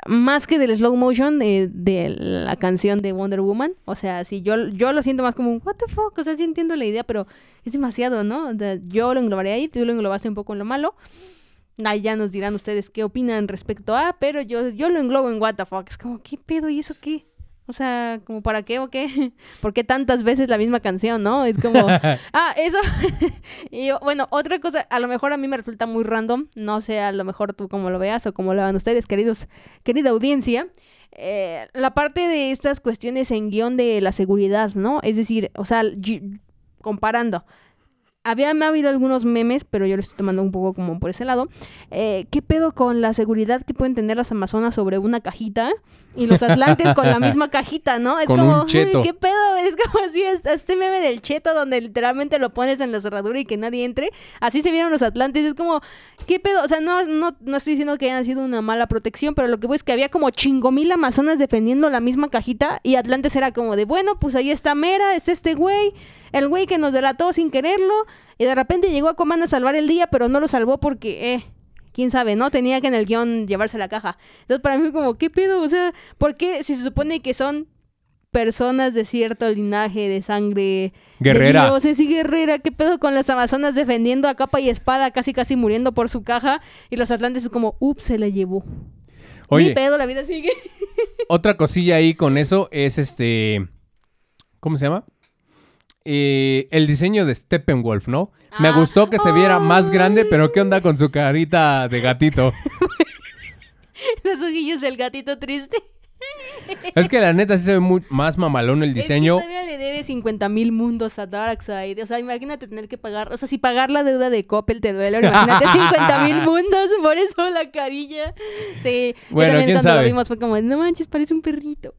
más que del slow motion de, de la canción de Wonder Woman. O sea, sí, yo, yo lo siento más como un what the fuck. O sea, sí entiendo la idea, pero es demasiado, ¿no? O sea, yo lo englobaría ahí, tú lo englobaste un poco en lo malo. Ahí ya nos dirán ustedes qué opinan respecto a, pero yo, yo lo englobo en what the fuck. Es como, ¿qué pedo? ¿Y eso qué? O sea, como para qué o qué? ¿Por qué tantas veces la misma canción, no? Es como, ah, eso. y bueno, otra cosa, a lo mejor a mí me resulta muy random, no sé, a lo mejor tú como lo veas o como lo vean ustedes, queridos, querida audiencia. eh, la parte de estas cuestiones en guion de la seguridad, ¿no? Es decir, o sea, comparando. Había me ha habido algunos memes, pero yo lo estoy tomando un poco como por ese lado. Eh, ¿Qué pedo con la seguridad que pueden tener las Amazonas sobre una cajita y los Atlantes con la misma cajita, ¿no? Es Con como, un cheto. "Uy, ¿qué pedo? Es como así, es este meme del cheto donde literalmente lo pones en la cerradura y que nadie entre. Así se vieron los Atlantes. Es como, ¿qué pedo? O sea, no, no, no estoy diciendo que hayan sido una mala protección, pero lo que voy es que había como chingo mil Amazonas defendiendo la misma cajita y Atlantes era como de, bueno, pues ahí está Mera, es este güey. El güey que nos delató sin quererlo, y de repente llegó Aquaman a salvar el día, pero no lo salvó porque, eh, quién sabe, ¿no? Tenía que en el guion llevarse la caja. Entonces para mí como, ¿qué pedo? O sea, ¿por qué si se supone que son personas de cierto linaje, de sangre... Guerrera. De dioses y guerrera, ¿qué pedo con las amazonas defendiendo a capa y espada, casi casi muriendo por su caja? Y los atlantes como, ups, se la llevó. Ni Oye, pedo, la vida sigue. otra cosilla ahí con eso es este. ¿Cómo se llama? Eh, el diseño de Steppenwolf, ¿no? Me Ah. gustó que se viera más grande, pero ¿qué onda con su carita de gatito? Los ojillos del gatito triste. Es que la neta sí se ve muy más mamalón el diseño. Es que todavía le debe 50 mil mundos a Darkseid. O sea, imagínate tener que pagar. O sea, si pagar la deuda de Coppel te duele, imagínate 50 mil mundos. Por eso la carilla. Sí. Yo Bueno, también quién cuando sabe. lo vimos fue como, no manches, parece un perrito.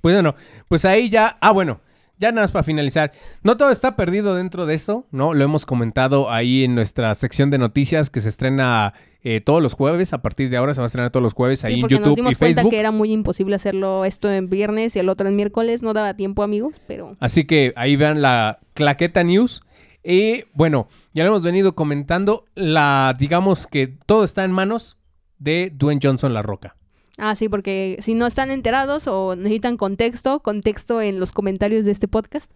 Pues bueno, pues ahí ya. Ah, bueno, ya nada más para finalizar. No todo está perdido dentro de esto, ¿no? Lo hemos comentado ahí en nuestra sección de noticias que se estrena eh, todos los jueves. A partir de ahora se va a estrenar todos los jueves ahí en porque nos YouTube dimos y cuenta Facebook. que era muy imposible hacerlo esto en viernes y el otro en miércoles. No daba tiempo, amigos, pero... Así que ahí vean la claqueta news. Y bueno, ya lo hemos venido comentando. La, digamos que todo está en manos de Dwayne Johnson La Roca. Ah, sí, porque si no están enterados o necesitan contexto, contexto en los comentarios de este podcast.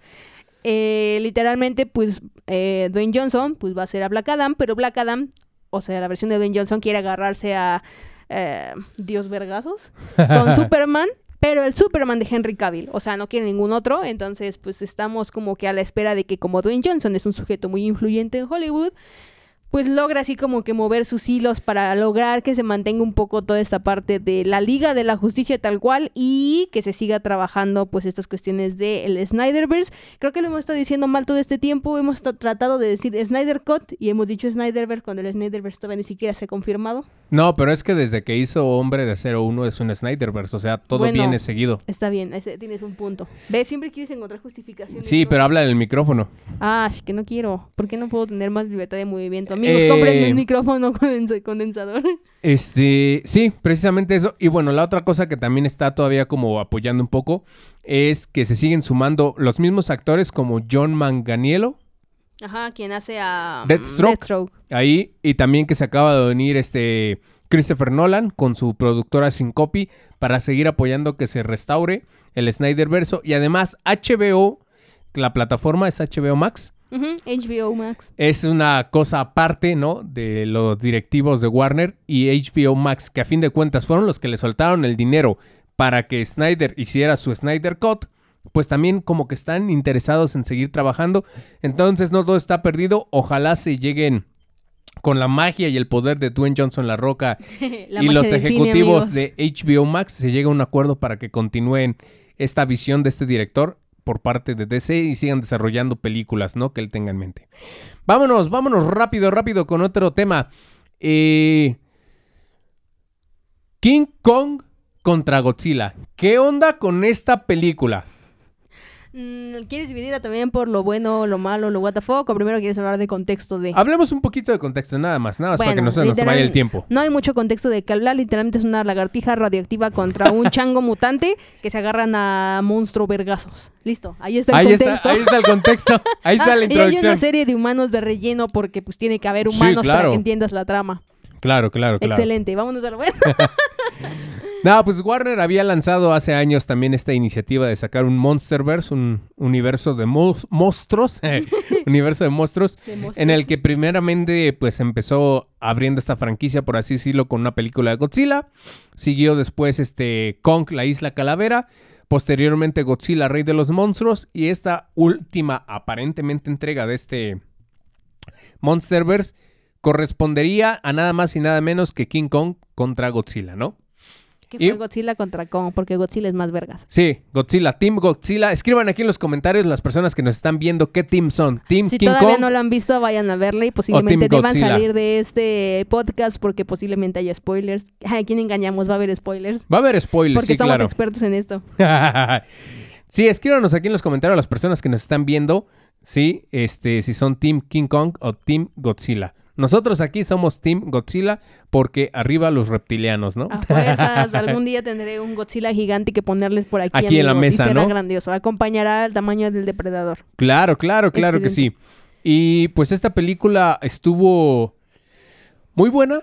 eh, literalmente, pues, eh, Dwayne Johnson, pues va a ser a Black Adam, pero Black Adam, o sea, la versión de Dwayne Johnson quiere agarrarse a eh, Dios Vergazos con Superman, pero el Superman de Henry Cavill, o sea, no quiere ningún otro, entonces, pues, estamos como que a la espera de que como Dwayne Johnson es un sujeto muy influyente en Hollywood, pues logra así como que mover sus hilos para lograr que se mantenga un poco toda esta parte de la Liga de la Justicia tal cual y que se siga trabajando pues estas cuestiones del Snyderverse. Creo que lo hemos estado diciendo mal todo este tiempo, hemos ta- tratado de decir Snyder Cut y hemos dicho Snyderverse cuando el Snyderverse todavía ni siquiera se ha confirmado. No, pero es que desde que hizo Hombre de Acero 1 es un Snyderverse. O sea, todo Bueno. viene seguido. Está bien, ese- tienes un punto. ¿Ves? Siempre quieres encontrar justificaciones. Sí, pero habla del micrófono. Ah, sh, que no quiero. ¿Por qué no puedo tener más libertad de movimiento? Amigos, Eh, cómprenme un micrófono condens- condensador. Este, sí, precisamente eso. Y bueno, la otra cosa que también está todavía como apoyando un poco es que se siguen sumando los mismos actores como John Manganiello Ajá, quien hace a mm, Deathstroke. Deathstroke. ahí y también que se acaba de venir este Christopher Nolan con su productora Syncopy para seguir apoyando que se restaure el Snyderverso y además HBO, la plataforma es HBO Max. HBO Max. Es una cosa aparte, ¿no? De los directivos de Warner y HBO Max, que a fin de cuentas fueron los que le soltaron el dinero para que Snyder hiciera su Snyder Cut, pues también como que están interesados en seguir trabajando. Entonces no todo está perdido. Ojalá se lleguen con la magia y el poder de Dwayne Johnson La Roca La y los cine, ejecutivos de HBO Max se llegue a un acuerdo para que continúen esta visión de este director por parte de DC y sigan desarrollando películas, ¿no? Que él tenga en mente. Vámonos, vámonos rápido, rápido con otro tema. Eh, King Kong contra Godzilla. ¿Qué onda con esta película? Mm, ¿Quieres dividirla también por lo bueno, lo malo, lo what the fuck? ¿O primero quieres hablar de contexto de...? Hablemos un poquito de contexto, nada más, nada más para que no se nos vaya el tiempo. No hay mucho contexto de que hablar, literalmente es una lagartija radioactiva contra un chango mutante que se agarran a monstruo vergazos. Listo, ahí está el Ahí está, contexto. ahí está el contexto, ahí está Ah, la y hay introducción. una serie de humanos de relleno porque pues tiene que haber Sí, humanos para que entiendas la trama. Claro, claro, claro. Excelente, vámonos a lo bueno. No, pues Warner había lanzado hace años también esta iniciativa de sacar un Monsterverse, un universo de monstruos, eh, universo de monstruos, De monstruos. en el que primeramente pues empezó abriendo esta franquicia, por así decirlo, con una película de Godzilla. Siguió después este Kong, la isla calavera. Posteriormente Godzilla, rey de los monstruos. Y esta última aparentemente entrega de este Monsterverse correspondería a nada más y nada menos que King Kong contra Godzilla, ¿no? Que y- fue Godzilla contra Kong, porque Godzilla es más vergas. Sí, Godzilla, Team Godzilla. Escriban aquí en los comentarios las personas que nos están viendo qué team son. Team Si King todavía Kong. no lo han visto, vayan a verla y posiblemente deban Godzilla. salir de este podcast porque posiblemente haya spoilers. ¿A quién engañamos? Va a haber spoilers. Va a haber spoilers, Porque sí, somos claro. expertos en esto. sí, escríbanos aquí en los comentarios las personas que nos están viendo, sí, este, si son Team King Kong o Team Godzilla. Nosotros aquí somos Team Godzilla porque arriba los reptilianos, ¿no? A fuerzas, algún día tendré un Godzilla gigante que ponerles por aquí. Aquí en la amigos, y mesa, será ¿no? grandioso. Acompañará al tamaño del depredador. Claro, claro, claro que sí. Y pues esta película estuvo muy buena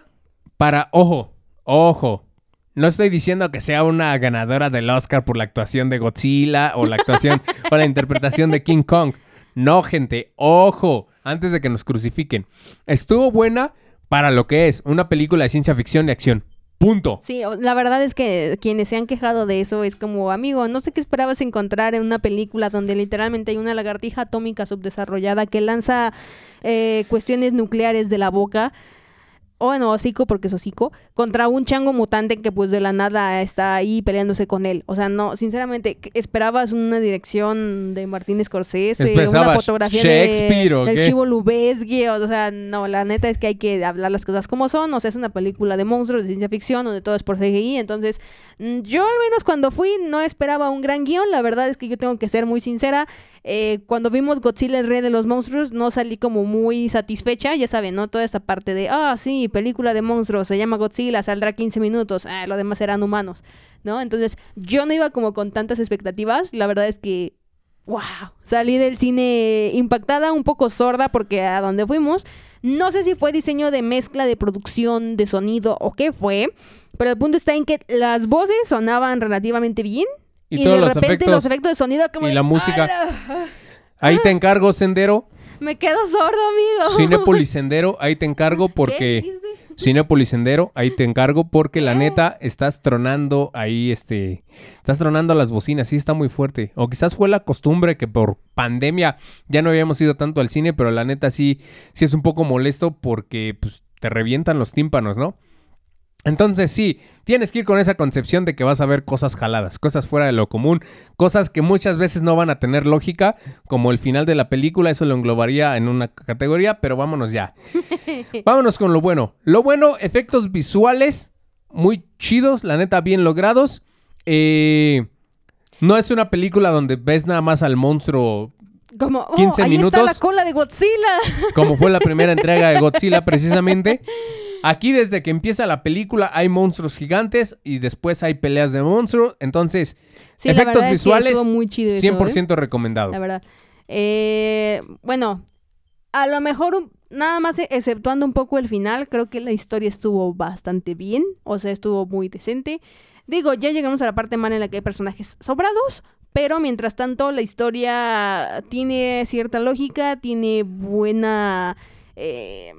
para, ojo, ojo. No estoy diciendo que sea una ganadora del Oscar por la actuación de Godzilla o la actuación o la interpretación de King Kong. No, gente, ojo, antes de que nos crucifiquen. Estuvo buena para lo que es una película de ciencia ficción y acción. Punto. Sí, la verdad es que quienes se han quejado de eso es como, amigo, no sé qué esperabas encontrar en una película donde literalmente hay una lagartija atómica subdesarrollada que lanza eh, cuestiones nucleares de la boca. O bueno, hocico porque es hocico, contra un chango mutante que pues de la nada está ahí peleándose con él. O sea, no, sinceramente, ¿qué- esperabas una dirección de Martín Scorsese, una ¿Esperabas fotografía Shakespeare o de, del? Chivo Lubezki, o sea, no, la neta es que hay que hablar las cosas como son, o sea, es una película de monstruos, de ciencia ficción, donde todo es por CGI, entonces, mm, yo al menos cuando fui no esperaba un gran guion, la verdad es que yo tengo que ser muy sincera, eh, cuando vimos Godzilla el rey de los monstruos, no salí como muy satisfecha, ya saben, ¿no? Toda esta parte de, ah, sí, película de monstruos, se llama Godzilla, saldrá 15 minutos, ah, lo demás serán humanos, ¿no? Entonces, yo no iba como con tantas expectativas, la verdad es que wow, salí del cine impactada, un poco sorda porque a donde fuimos, no sé si fue diseño de mezcla de producción, de sonido o qué fue, pero el punto está en que las voces sonaban relativamente bien Y, y, todos de los repente efectos. los efectos de sonido como y la música. "Ala". Ahí te encargo, Sendero. Me quedo sordo, amigo. Cinépolis Sendero, ahí te encargo ¿Qué porque... Cinépolis Sendero, ahí te encargo porque la neta estás tronando ahí, este, estás tronando las bocinas, sí está muy fuerte. O quizás fue la costumbre que por pandemia ya no habíamos ido tanto al cine, pero la neta sí, sí es un poco molesto porque pues te revientan los tímpanos, ¿no? Entonces sí, tienes que ir con esa concepción de que vas a ver cosas jaladas, cosas fuera de lo común, cosas que muchas veces no van a tener lógica, como el final de la película, eso lo englobaría en una categoría, pero vámonos ya. vámonos con lo bueno. Lo bueno, efectos visuales muy chidos, la neta bien logrados. Eh, no es una película donde ves nada más al monstruo Como, oh, 15 ahí está la cola de Godzilla. como fue la primera entrega de Godzilla precisamente. Aquí desde que empieza la película hay monstruos gigantes y después hay peleas de monstruos. Entonces, Sí, la efectos verdad es que visuales, muy chido eso, ¿eh? 100% recomendado. La verdad. Eh, bueno, a lo mejor un- nada más e- exceptuando un poco el final, creo que la historia estuvo bastante bien, o sea, estuvo muy decente. Digo, ya llegamos a la parte mala en la que hay personajes sobrados, pero mientras tanto la historia tiene cierta lógica, tiene buena... eh,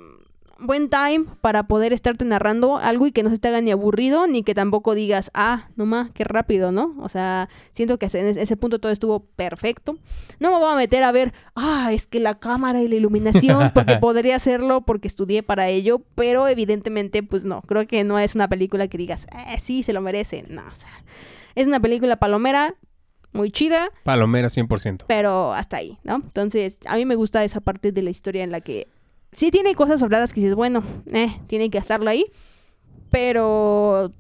buen time para poder estarte narrando algo y que no se te haga ni aburrido, ni que tampoco digas, ah, no más, qué rápido, ¿no? O sea, siento que en ese punto todo estuvo perfecto. No me voy a meter a ver, ah, es que la cámara y la iluminación, porque podría hacerlo porque estudié para ello, pero evidentemente, pues no, creo que no es una película que digas, eh, sí, se lo merece. No, o sea, es una película palomera, muy chida, Palomera 100%. pero hasta ahí, ¿no? Entonces, a mí me gusta esa parte de la historia en la que sí tiene cosas sobradas que dices, bueno, eh, tiene que estarlo ahí, pero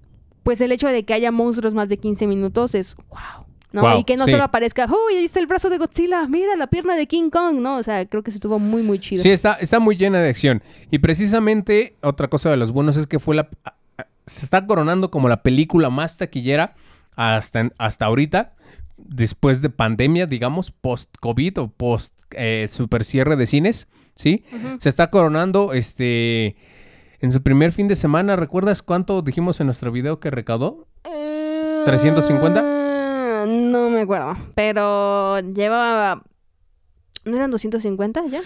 pues el hecho de que haya monstruos más de 15 minutos es wow. ¿no? Y que no sí. solo aparezca, uy, ahí está el brazo de Godzilla, mira la pierna de King Kong, ¿no? O sea, creo que se estuvo muy, muy chido. Sí, está, está muy llena de acción. Y precisamente otra cosa de los buenos es que fue la... Se está coronando como la película más taquillera hasta, hasta ahorita, después de pandemia, digamos, post-COVID o post eh, super cierre de cines, ¿sí? Se está coronando, este... En su primer fin de semana, ¿recuerdas cuánto dijimos en nuestro video que recaudó? Eh, 350? No me acuerdo, pero llevaba... ¿No eran 250 ya?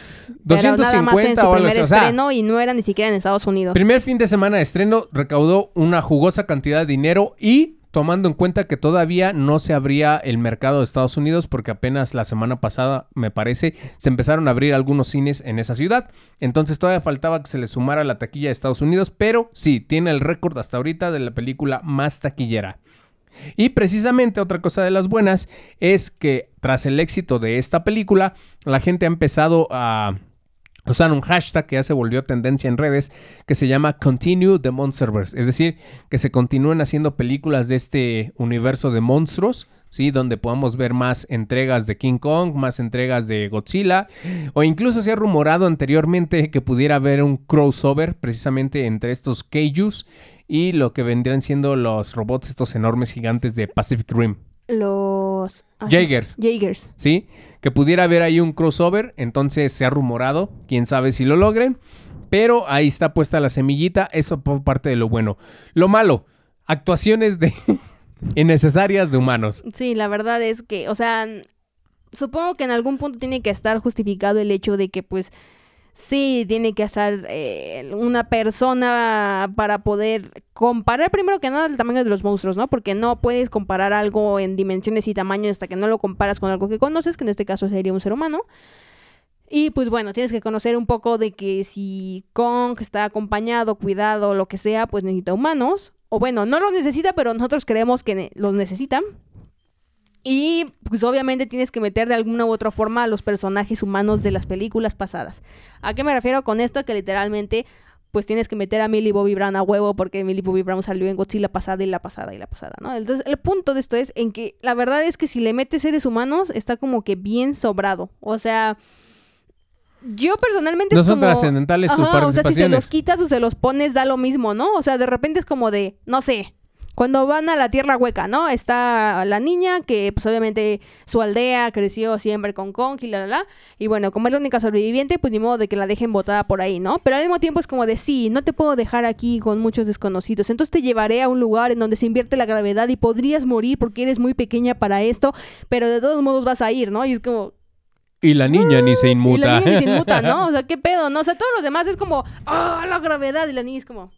Pero nada más en 250 su primer así, o sea, estreno y no era ni siquiera en Estados Unidos. Primer fin de semana de estreno recaudó una jugosa cantidad de dinero y tomando en cuenta que todavía no se abría el mercado de Estados Unidos porque apenas la semana pasada, me parece, se empezaron a abrir algunos cines en esa ciudad. Entonces todavía faltaba que se le sumara la taquilla de Estados Unidos, pero sí, tiene el récord hasta ahorita de la película más taquillera. Y precisamente otra cosa de las buenas es que tras el éxito de esta película, la gente ha empezado a usar un hashtag que ya se volvió tendencia en redes que se llama Continue the Monsterverse, es decir, que se continúen haciendo películas de este universo de monstruos. ¿sí? Donde podamos ver más entregas de King Kong, más entregas de Godzilla, o incluso se ha rumorado anteriormente que pudiera haber un crossover precisamente entre estos Kaijus y lo que vendrían siendo los robots estos enormes gigantes de Pacific Rim. Lo Los... ay, Jaegers, Jaegers. ¿sí? Que pudiera haber ahí un crossover, entonces se ha rumorado, quién sabe si lo logren, pero ahí está puesta la semillita, eso por parte de lo bueno. Lo malo, actuaciones de innecesarias de humanos. Sí, la verdad es que, o sea, supongo que en algún punto tiene que estar justificado el hecho de que, pues, sí, tiene que estar eh, una persona para poder comparar primero que nada el tamaño de los monstruos, ¿no? Porque no puedes comparar algo en dimensiones y tamaños hasta que no lo comparas con algo que conoces, que en este caso sería un ser humano. Y pues bueno, tienes que conocer un poco de que si Kong está acompañado, cuidado, lo que sea, pues necesita humanos. O bueno, no los necesita, pero nosotros creemos que los necesitan. Y pues obviamente tienes que meter de alguna u otra forma a los personajes humanos de las películas pasadas. ¿A qué me refiero con esto? Que literalmente pues tienes que meter a Millie Bobby Brown a huevo porque Millie Bobby Brown salió en Godzilla pasada y la pasada y la pasada, ¿no? Entonces el punto de esto es en que la verdad es que si le metes seres humanos está como que bien sobrado. O sea, yo personalmente No es son como... trascendentales sus o sea, si se los quitas o se los pones da lo mismo, ¿no? O sea, de repente es como de, no sé, cuando van a la tierra hueca, ¿no? Está la niña que pues obviamente su aldea creció siempre con Kong y la la la. Y bueno, como es la única sobreviviente, pues ni modo de que la dejen botada por ahí, ¿no? Pero al mismo tiempo es como de, sí, no te puedo dejar aquí con muchos desconocidos. Entonces te llevaré a un lugar en donde se invierte la gravedad y podrías morir porque eres muy pequeña para esto, pero de todos modos vas a ir, ¿no? Y es como, Y la niña ni se y la inmuta. niña ni se inmuta, ¿no? O sea, ¿qué pedo? ¿No? O sea, todos los demás es como, ¡ah, la gravedad! Y la niña es como,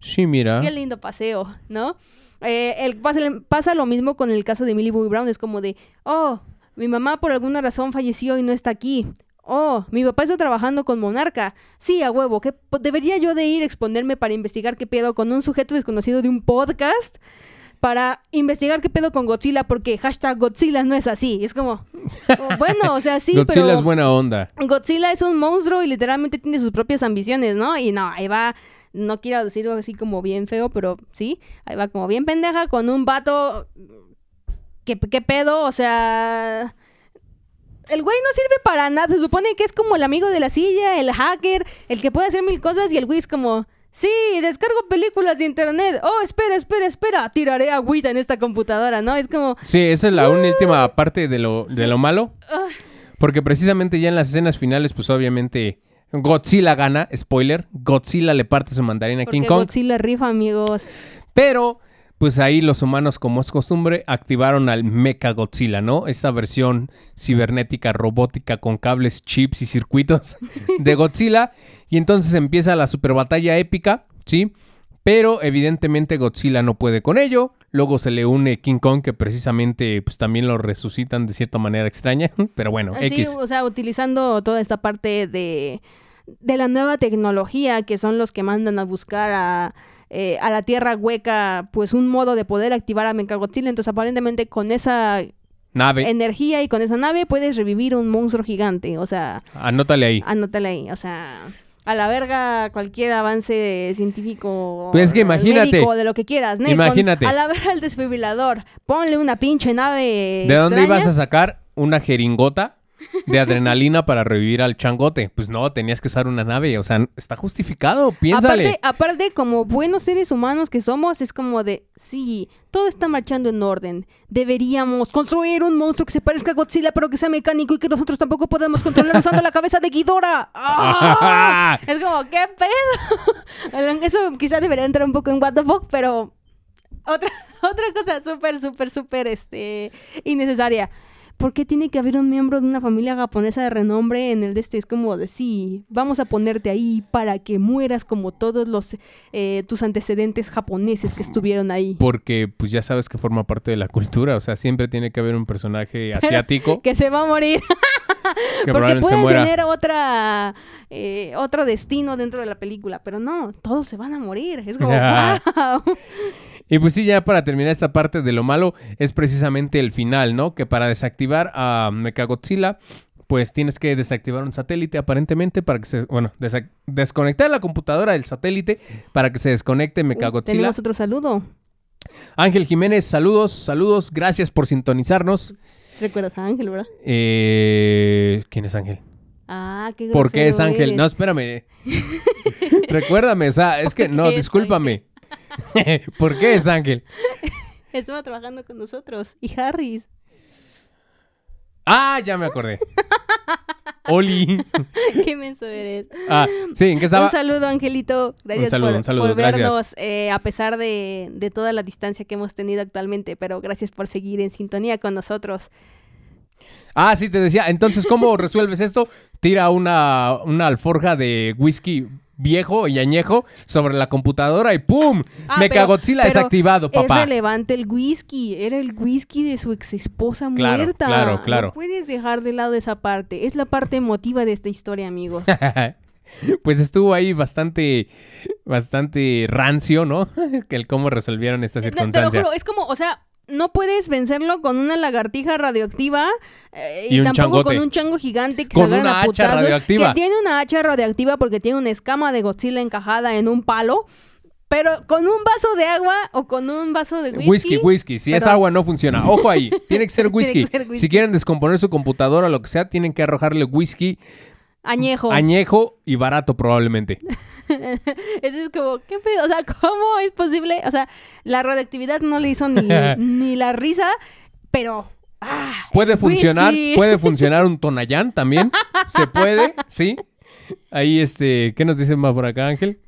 sí, mira. qué lindo paseo, ¿no? Eh, el, pasa, pasa lo mismo con el caso de Millie Bobby Brown. Es como de, oh, mi mamá por alguna razón falleció y no está aquí. Oh, mi papá está trabajando con Monarca. Sí, a huevo. ¿qué ¿Debería yo de ir a exponerme para investigar qué pedo con un sujeto desconocido de un podcast? Para investigar qué pedo con Godzilla porque hashtag Godzilla no es así. Es como, oh, bueno, o sea, sí, Godzilla pero... es buena onda. Godzilla es un monstruo y literalmente tiene sus propias ambiciones, ¿no? Y no, ahí va, no quiero decirlo así como bien feo, pero sí, ahí va como bien pendeja con un vato. ¿Qué, qué pedo? O sea. El güey no sirve para nada. Se supone que es como el amigo de la silla, el hacker, el que puede hacer mil cosas y el güey es como. Sí, descargo películas de internet. Oh, espera, espera, espera. Tiraré agüita en esta computadora, ¿no? Es como. Sí, esa es la última parte de lo, de lo malo. ah, Porque precisamente ya en las escenas finales, pues obviamente Godzilla gana, spoiler. Godzilla le parte su mandarina a King Kong. Godzilla rifa, amigos. Pero, pues ahí los humanos, como es costumbre, activaron al Mecha Godzilla, ¿no? Esta versión cibernética, robótica, con cables, chips y circuitos de Godzilla. Y entonces empieza la super batalla épica, ¿sí? Pero evidentemente Godzilla no puede con ello. Luego se le une King Kong, que precisamente pues también lo resucitan de cierta manera extraña. Pero bueno, Sí, X. o sea, utilizando toda esta parte de, de la nueva tecnología, que son los que mandan a buscar a, eh, a la Tierra hueca, pues un modo de poder activar a Mechagodzilla. Entonces, aparentemente, con esa Nave, energía y con esa nave puedes revivir un monstruo gigante. O sea, anótale ahí. anótale ahí. O sea, a la verga cualquier avance científico. Pues es que imagínate. médico, de lo que quieras. ¿no? Con- Imagínate. a la verga el desfibrilador. Ponle una pinche nave. ¿De dónde ibas a sacar una jeringota de adrenalina para revivir al changote? Pues no, tenías que usar una nave. O sea, está justificado. Piénsale. Aparte, aparte, como buenos seres humanos que somos, es como de, sí, todo está marchando en orden. Deberíamos construir un monstruo que se parezca a Godzilla, pero que sea mecánico y que nosotros tampoco podemos controlar usando la cabeza de Ghidorah. ¡Ah! Es como, ¿qué pedo? Eso quizás debería entrar un poco en what the fuck, pero otra, otra cosa súper, súper, súper, este, innecesaria. ¿Por qué tiene que haber un miembro de una familia japonesa de renombre en el de este? Es como de, sí, vamos a ponerte ahí para que mueras como todos los eh, tus antecedentes japoneses que estuvieron ahí. Porque pues ya sabes que forma parte de la cultura. O sea, siempre tiene que haber un personaje asiático Que se va a morir. que Porque pueden tener otra eh, otro destino dentro de la película, pero no, todos se van a morir. Es como, wow. Y pues sí, ya para terminar esta parte de lo malo, es precisamente el final, ¿no? Que para desactivar a Mechagodzilla, pues tienes que desactivar un satélite aparentemente para que se, bueno, desconectar la computadora del satélite para que se desconecte Mechagodzilla. Tenemos otro saludo. Ángel Jiménez, saludos, saludos, gracias por sintonizarnos. ¿Recuerdas a Ángel, verdad? Eh, ¿Quién es Ángel? Ah, qué ¿Por qué es Ángel? eres. No, espérame. Recuérdame, o sea, es que ¿Por no, discúlpame. ¿Por qué es Ángel? Estuvo trabajando con nosotros. Y Harris. Ah, ya me acordé. Oli. Qué menso eres. Ah, sí, ¿en qué estaba? Un saludo, Angelito. Gracias Un saludo, por, un saludo, por vernos eh, a pesar de, de toda la distancia que hemos tenido actualmente, pero gracias por seguir en sintonía con nosotros. Ah, sí, te decía. Entonces, ¿cómo resuelves esto? Tira una, una alforja de whisky viejo y añejo sobre la computadora y ¡pum! Ah, Mechagodzilla pero- pero desactivado, Es papá. relevante el whisky. Era el whisky de su ex esposa Claro, muerta. claro, claro. No puedes dejar de lado esa parte. Es la parte emotiva de esta historia, amigos. pues estuvo ahí bastante, bastante rancio, ¿no? Que el cómo resolvieron esta No, te lo circunstancia. juro, es como, o sea, no puedes vencerlo con una lagartija radioactiva eh, Y tampoco changote. con un chango gigante que Con se una a hacha putazos, radioactiva. Que tiene una hacha radioactiva porque tiene una escama de Godzilla encajada en un palo. Pero con un vaso de agua o con un vaso de whisky. Whisky, whisky. Si es agua, no funciona. Ojo ahí. Tiene que ser Tiene que whisky. ser whisky. Si quieren descomponer su computadora o lo que sea, tienen que arrojarle whisky Añejo. añejo y barato probablemente. Eso es como, ¿qué pedo? O sea, ¿cómo es posible? O sea, la radioactividad no le hizo ni, ni la risa, pero. ah, Puede funcionar, whisky. puede funcionar un Tonayán también. Se puede, sí. Ahí, este, ¿qué nos dicen más por acá, Ángel?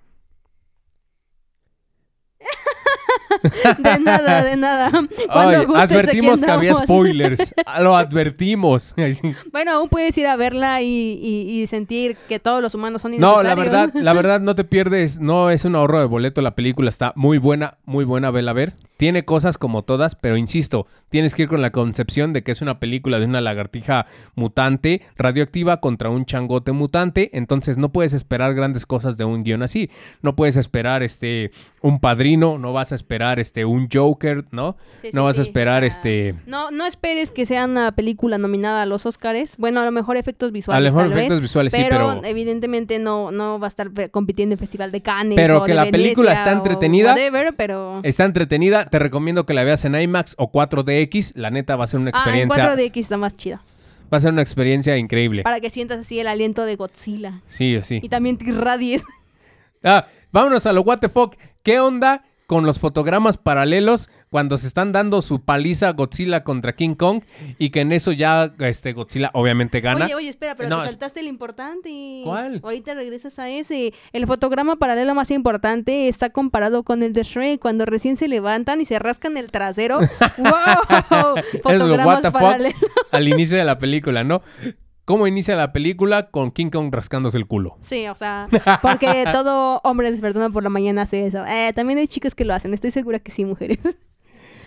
De nada, de nada. Cuando Ay, gustes, advertimos que había spoilers. Lo advertimos. Bueno, aún puedes ir a verla y, y- y sentir que todos los humanos son No, innecesarios. la verdad, la verdad no te pierdes, no es un ahorro de boleto, la película está muy buena, muy buena, vela a ver. Tiene cosas como todas, pero insisto, tienes que ir con la concepción de que es una película de una lagartija mutante radioactiva contra un changote mutante, entonces no puedes esperar grandes cosas de un guion así. No puedes esperar este un padrino, no vas a esperar este un Joker, ¿no? Sí, sí, no vas a esperar o sea, este No, no esperes que sea una película nominada a los Oscars. Bueno, a lo mejor efectos a visuales. lo mejor tal efectos vez, visuales, sí, pero, pero evidentemente no, no va a estar compitiendo en Festival de Cannes. Pero o que de la película está entretenida. whatever, pero. está entretenida, te recomiendo que la veas en IMAX o 4DX, la neta va a ser una Ah, en experiencia 4DX está más chida. Va a ser una experiencia increíble. Para que sientas así el aliento de Godzilla. Sí, sí. Y también te irradies. Ah, vámonos a lo what the fuck. ¿Qué onda con los fotogramas paralelos cuando se están dando su paliza Godzilla contra King Kong y que en eso ya este Godzilla obviamente gana? Oye, oye, espera, pero No, te es- saltaste el importante. ¿Cuál? Ahorita regresas a ese. El fotograma paralelo más importante está comparado con el de Shrek cuando recién se levantan y se rascan el trasero. ¡Wow! Es lo what Fotogramas the fuck paralelos. al inicio de la película, ¿no? ¿Cómo inicia la película? Con King Kong rascándose el culo. Sí, o sea, porque todo hombre despertando por la mañana hace eso. Eh, también hay chicas que lo hacen, estoy segura que sí, mujeres.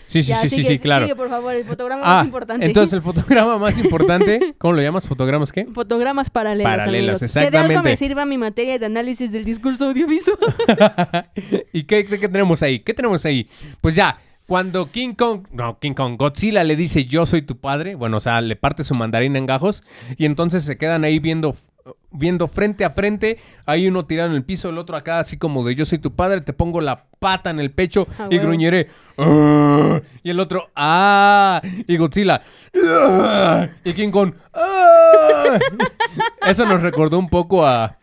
Sí, sí, Ya, sí, sí, sigue, sí, claro. Sigue, por favor, el fotograma Ah, más importante. entonces el fotograma más importante, ¿cómo lo llamas? ¿Fotogramas qué? Fotogramas paralelos. Paralelos, amigos. Que de algo exactamente. me sirva mi materia de análisis del discurso audiovisual. ¿Y qué, qué- qué tenemos ahí? ¿Qué tenemos ahí? Pues ya, cuando King Kong, no, King Kong, Godzilla le dice yo soy tu padre, bueno, o sea, le parte su mandarina en gajos y entonces se quedan ahí viendo, viendo frente a frente, hay uno tirado en el piso, el otro acá así como de yo soy tu padre, te pongo la pata en el pecho Ah, y huevo. gruñeré. "Ah", y el otro, ah, y Godzilla, "Ah", y King Kong. Eso nos recordó un poco a...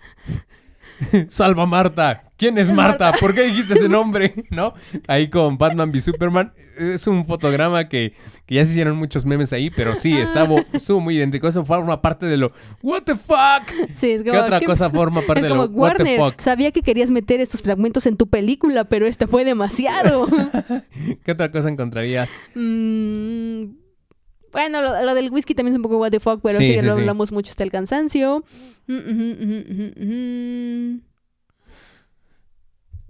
Salva Marta. ¿Quién es Marta? ¿Por qué dijiste ese nombre? ¿No? Ahí con Batman v Superman. Es un fotograma que, que ya se hicieron muchos memes ahí, pero sí, estaba, estuvo muy idéntico. Eso forma parte de lo ¿What the fuck? Sí, es ¿Qué como, otra cosa forma parte es de lo What the Warner, fuck? sabía que querías meter estos fragmentos en tu película, pero este fue demasiado. ¿Qué otra cosa encontrarías? Mm, bueno, lo, lo del whisky también es un poco what the fuck, pero Sí, sí, sí, lo sí. hablamos mucho hasta el cansancio. Mm, ujú.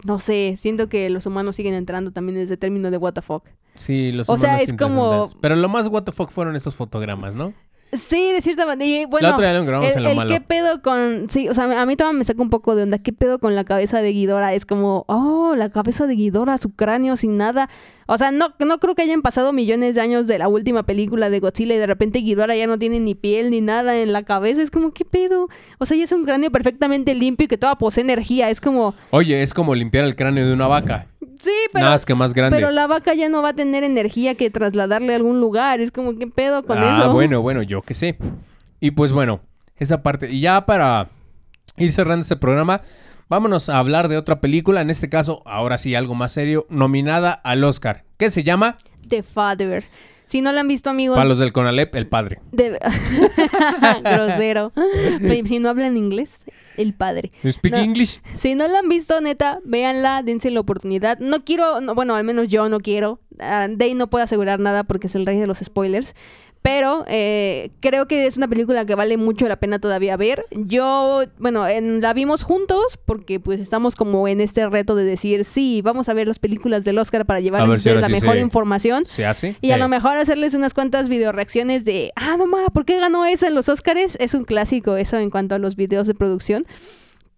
No sé, siento que los humanos siguen entrando también en ese término de what the fuck. Sí, los O sea, humanos es como-. Pero lo más what the fuck fueron esos fotogramas, ¿no? Sí, de cierta manera. y Bueno, la otra lo el, en lo el malo. qué pedo con... Sí, o sea, a mí todavía me saca un poco de onda. ¿Qué pedo con la cabeza de Guidora? Es como, oh, la cabeza de Guidora, su cráneo sin nada. O sea, no, no creo que hayan pasado millones de años de la última película de Godzilla y de repente Guidora ya no tiene ni piel ni nada en la cabeza. Es como, ¿qué pedo? O sea, ya es un cráneo perfectamente limpio y que toda posee energía. Es como, Oye, es como limpiar el cráneo de una vaca. Sí, pero... Que más grande. Pero la vaca ya no va a tener energía que trasladarle a algún lugar. Es como, ¿qué pedo con ah, eso? bueno, bueno, yo qué sé. Y pues bueno, esa parte. Y ya para ir cerrando este programa, vámonos a hablar de otra película. En este caso, ahora sí, algo más serio, nominada al Oscar. ¿Qué se llama? The Father. Si no la han visto, amigos, Para los del Conalep, el padre. de- grosero. si no hablan inglés, el padre. You speak No. English? Si no la han visto, neta, véanla, dense la oportunidad. No quiero, no, bueno, al menos yo no quiero. Ah, Day no puede asegurar nada porque es el rey de los spoilers. Pero eh, creo que es una película que vale mucho la pena todavía ver. Yo, bueno, en- la vimos juntos porque pues estamos como en este reto de decir, sí, vamos a ver las películas del Oscar para llevarles si la sí mejor se- información. ¿Se hace? Y a lo mejor hacerles unas cuantas video reacciones de, ah, no ma, ¿por qué ganó esa en los Oscars? Es un clásico eso en cuanto a los videos de producción.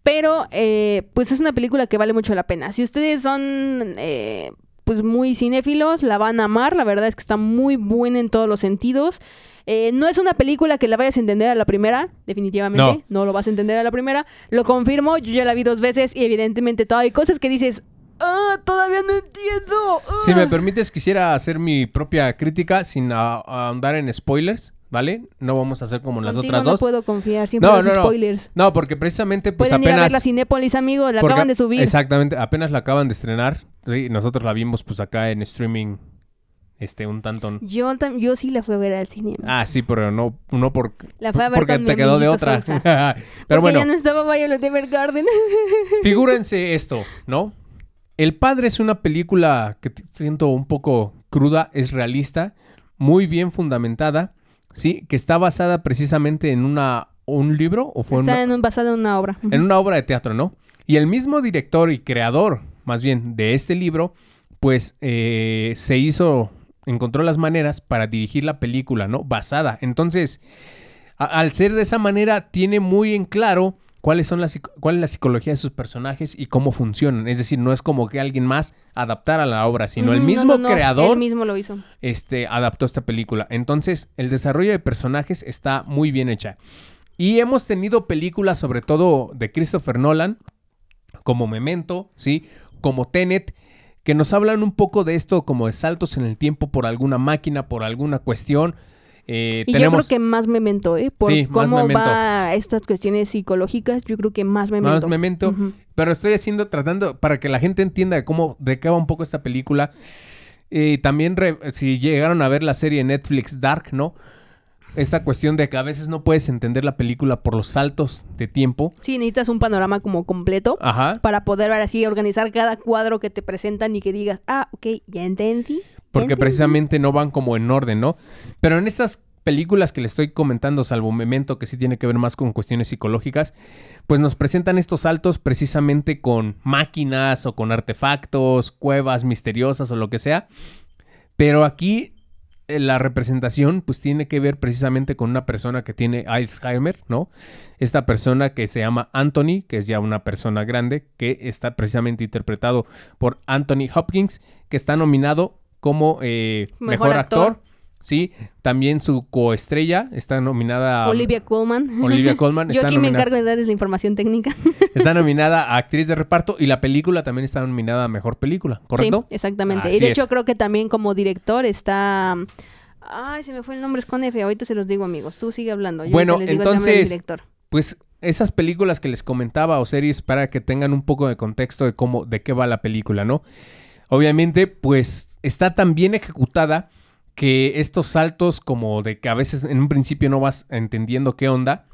Pero, eh, pues es una película que vale mucho la pena. Si ustedes son, eh, pues muy cinéfilos, la van a amar. La verdad es que está muy buena en todos los sentidos. Eh, no es una película que la vayas a entender a la primera, definitivamente. No. lo vas a entender a la primera. Lo confirmo, yo ya la vi dos veces y evidentemente todavía hay cosas que dices, ah, todavía no entiendo. Si ah". me permites, quisiera hacer mi propia crítica sin ah, ahondar en spoilers, ¿vale? No vamos a hacer como las otras no dos. puedo confiar, siempre No, los no, no. spoilers. No, porque precisamente pues Pueden ir a apenas... ver la Cinépolis, amigos, la acaban de subir. Exactamente, apenas la acaban de estrenar. Sí, nosotros la vimos pues acá en streaming, este, un tanto... Yo, yo sí la fui a ver al cine. Ah, sí, pero no, no por, La fui a ver porque con te mi quedó de otra. Pero Porque bueno, ya no estaba Violet Evergarden. figúrense esto, ¿no? El Padre es una película que siento un poco cruda, es realista, muy bien fundamentada, ¿sí? Que está basada precisamente en una, un libro o fue Está una- en un, basado en una obra. en una obra de teatro, ¿no? Y el mismo director y creador, más bien, de este libro, pues eh, se hizo, encontró las maneras para dirigir la película, ¿no? Basada. Entonces, a- al ser de esa manera, tiene muy en claro cuáles son las, cuál es la psicología de sus personajes y cómo funcionan. Es decir, no es como que alguien más adaptara la obra, sino el Mm, no, mismo no, no, creador Él mismo lo hizo. este, adaptó esta película. Entonces, el desarrollo de personajes está muy bien hecha. Y hemos tenido películas, sobre todo de Christopher Nolan, como Memento, ¿sí? Como Tenet, que nos hablan un poco de esto como de saltos en el tiempo por alguna máquina, por alguna cuestión. Eh, Y yo creo que más memento, ¿eh? Por Sí, cómo Memento. va estas cuestiones psicológicas, yo creo que más memento. más Memento, Ujú. pero estoy haciendo, tratando, para que la gente entienda de cómo, de qué va un poco esta película. Y también, re- si llegaron a ver la serie Netflix Dark, ¿no? Esta cuestión de que a veces no puedes entender la película por los saltos de tiempo. Sí, necesitas un panorama como completo Ajá. para poder ahora sí organizar cada cuadro que te presentan y que digas, ah, ok, ya entendí. Porque entendí". precisamente no van como en orden, ¿no? Pero en estas películas que le estoy comentando, salvo Memento, que sí tiene que ver más con cuestiones psicológicas, pues nos presentan estos saltos precisamente con máquinas o con artefactos, cuevas misteriosas o lo que sea. Pero aquí eh, la representación pues tiene que ver precisamente con una persona que tiene Alzheimer, ¿no? Esta persona que se llama Anthony, que es ya una persona grande, que está precisamente interpretado por Anthony Hopkins, que está nominado como eh, Mejor mejor, actor. actor. Sí, también su coestrella está nominada a Olivia Colman. Olivia Colman. Yo aquí me encargo de darles la información técnica. Está nominada a actriz de reparto y la película también está nominada a mejor película, ¿correcto? Sí, exactamente. Así y de hecho es. creo que también como director está... Ay, se me fue el nombre, es con F. Ahorita se los digo, amigos. Tú sigue hablando. Yo Bueno, les digo el entonces, director. Pues esas películas que les comentaba o series para que tengan un poco de contexto de cómo, de qué va la película, ¿no? Obviamente, pues está tan bien ejecutada que estos saltos como de que a veces en un principio no vas entendiendo qué onda,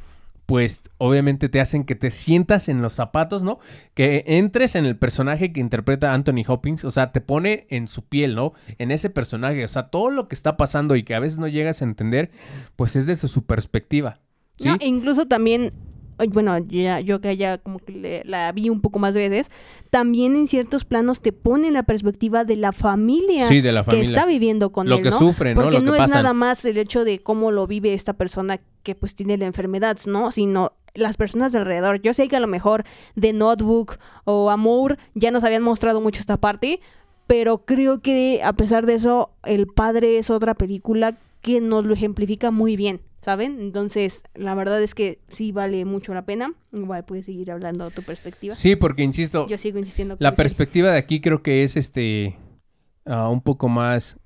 pues obviamente te hacen que te sientas en los zapatos, ¿no? Que entres en el personaje que interpreta Anthony Hopkins, o sea, te pone en su piel, ¿no? En ese personaje, o sea, todo lo que está pasando y que a veces no llegas a entender, pues es desde su perspectiva. ¿sí? Incluso también, bueno, ya, yo que ya como que le- la vi un poco más veces, también en ciertos planos te pone la perspectiva de la familia, Sí, de la que está viviendo con lo él, que ¿no? sufren, ¿no? Porque Lo no, que es pasan. nada más el hecho de cómo lo vive esta persona que pues tiene la enfermedad, ¿no? Sino las personas de alrededor. Yo sé que a lo mejor de Notebook o Amour ya nos habían mostrado mucho esta parte, pero creo que a pesar de eso, El Padre es otra película que nos lo ejemplifica muy bien, ¿saben? Entonces, la verdad es que sí vale mucho la pena. Igual puedes seguir hablando de tu perspectiva. Sí, porque insisto, Yo sigo insistiendo la perspectiva de aquí creo que es este ah, un poco más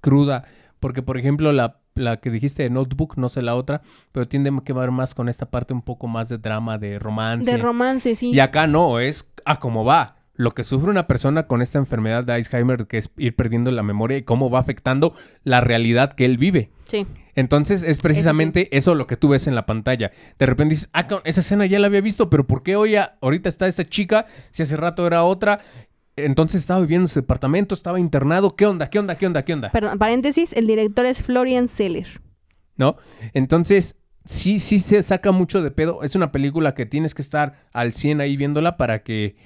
cruda. Porque, por ejemplo, la, la que dijiste de Notebook, no sé la otra, pero tiende que ver más con esta parte un poco más de drama, de romance. de romance, sí. Y acá no, es a cómo va. lo que sufre una persona con esta enfermedad de Alzheimer, que es ir perdiendo la memoria y cómo va afectando la realidad que él vive. Sí. Entonces es precisamente eso, lo que tú ves en la pantalla. De repente dices, ah, esa escena ya la había visto, pero ¿por qué hoy a- ahorita está esta chica si hace rato era otra? Entonces estaba viviendo en su departamento, estaba internado. ¿Qué onda? ¿Qué onda? ¿Qué onda? ¿Qué onda? Perdón, paréntesis, el director es Florian Seller. ¿No? Entonces, sí, sí se saca mucho de pedo. Es una película que tienes que estar al 100 ahí viéndola para que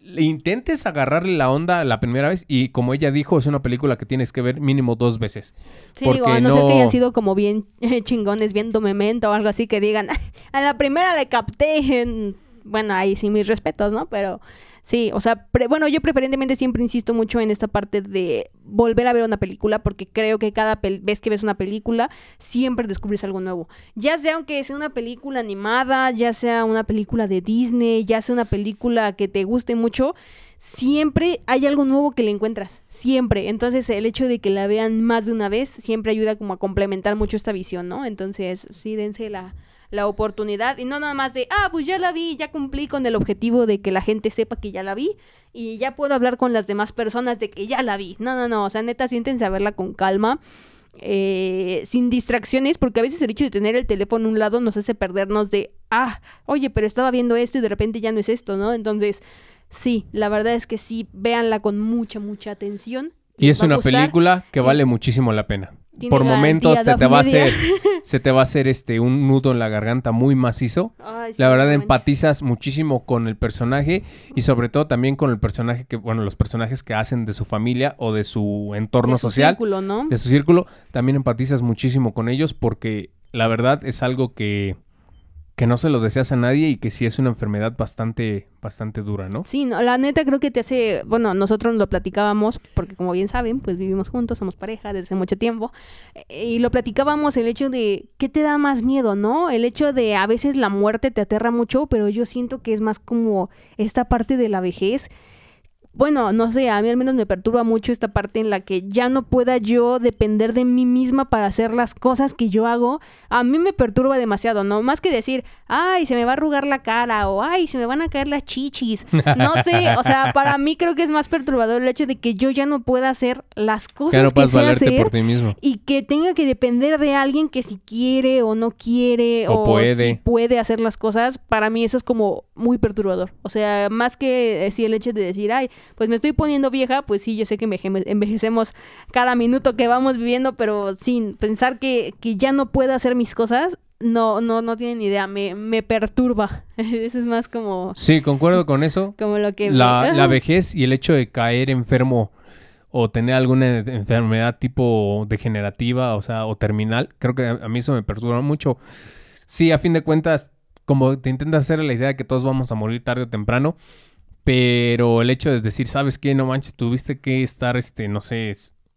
le intentes agarrarle la onda la primera vez. Y como ella dijo, es una película que tienes que ver mínimo dos veces. Sí, Porque digo, a no, ser no- que hayan sido como bien chingones viendo Memento o algo así que digan, a la primera le capté. en-". Bueno, ahí sí mis respetos, ¿no? Pero sí, o sea, pre- bueno, yo preferentemente siempre insisto mucho en esta parte de volver a ver una película porque creo que cada vez que ves una película siempre descubres algo nuevo. Ya sea aunque sea una película animada, ya sea una película de Disney, ya sea una película que te guste mucho, siempre hay algo nuevo que le encuentras, siempre. Entonces el hecho de que la vean más de una vez siempre ayuda como a complementar mucho esta visión, ¿no? Entonces sí, dense la, la oportunidad y no nada más de, ah, pues ya la vi, ya cumplí con el objetivo de que la gente sepa que ya la vi y ya puedo hablar con las demás personas de que ya la vi. No, no, no, o sea, neta, siéntense a verla con calma. eh, sin distracciones, porque a veces el hecho de tener el teléfono a un lado nos hace perdernos de, ah, oye, pero estaba viendo esto y de repente ya no es esto, ¿no? Entonces, Sí, la verdad es que sí, véanla con mucha, mucha atención. Y es una gustar. película que vale muchísimo la pena. Por momentos se te va a hacer, se te va a hacer este un nudo en la garganta muy macizo. Ay, sí, La verdad empatizas muchísimo con el personaje y sobre todo también con el personaje que, bueno, los personajes que hacen de su familia o de su entorno De su social, círculo, ¿no? de su círculo, también empatizas muchísimo con ellos porque la verdad es algo que, que no se lo deseas a nadie y que sí es una enfermedad bastante, bastante dura, ¿no? Sí, no, la neta creo que te hace, bueno, nosotros lo platicábamos, porque como bien saben, pues vivimos juntos, somos pareja desde mucho tiempo, eh, y lo platicábamos el hecho de, ¿qué te da más miedo, no? El hecho de a veces la muerte te aterra mucho, pero yo siento que es más como esta parte de la vejez. Bueno, no sé, a mí al menos me perturba mucho esta parte en la que ya no pueda yo depender de mí misma para hacer las cosas que yo hago. A mí me perturba demasiado, ¿no? Más que decir, ay, se me va a arrugar la cara o ay, se me van a caer las chichis. No sé, o sea, para mí creo que es más perturbador el hecho de que yo ya no pueda hacer las cosas no que sé valerte hacer por ti mismo. y que tenga que depender de alguien que si quiere o no quiere O o, puede. si puede hacer las cosas, para mí eso es como muy perturbador. O sea, más que eh, sí el hecho de decir, ay, pues me estoy poniendo vieja, pues sí, yo sé que enveje- envejecemos cada minuto que vamos viviendo, pero sin pensar que, que ya no puedo hacer mis cosas, no, no, no tienen idea, me, me perturba. eso es más como, Sí, concuerdo con eso. como lo que... La, la vejez y el hecho de caer enfermo o tener alguna enfermedad tipo degenerativa, o sea, o terminal, creo que a, a mí eso me perturba mucho. Sí, a fin de cuentas, como te intentas hacer la idea de que todos vamos a morir tarde o temprano, pero el hecho de decir, ¿sabes qué? No manches, tuviste que estar, este, no sé,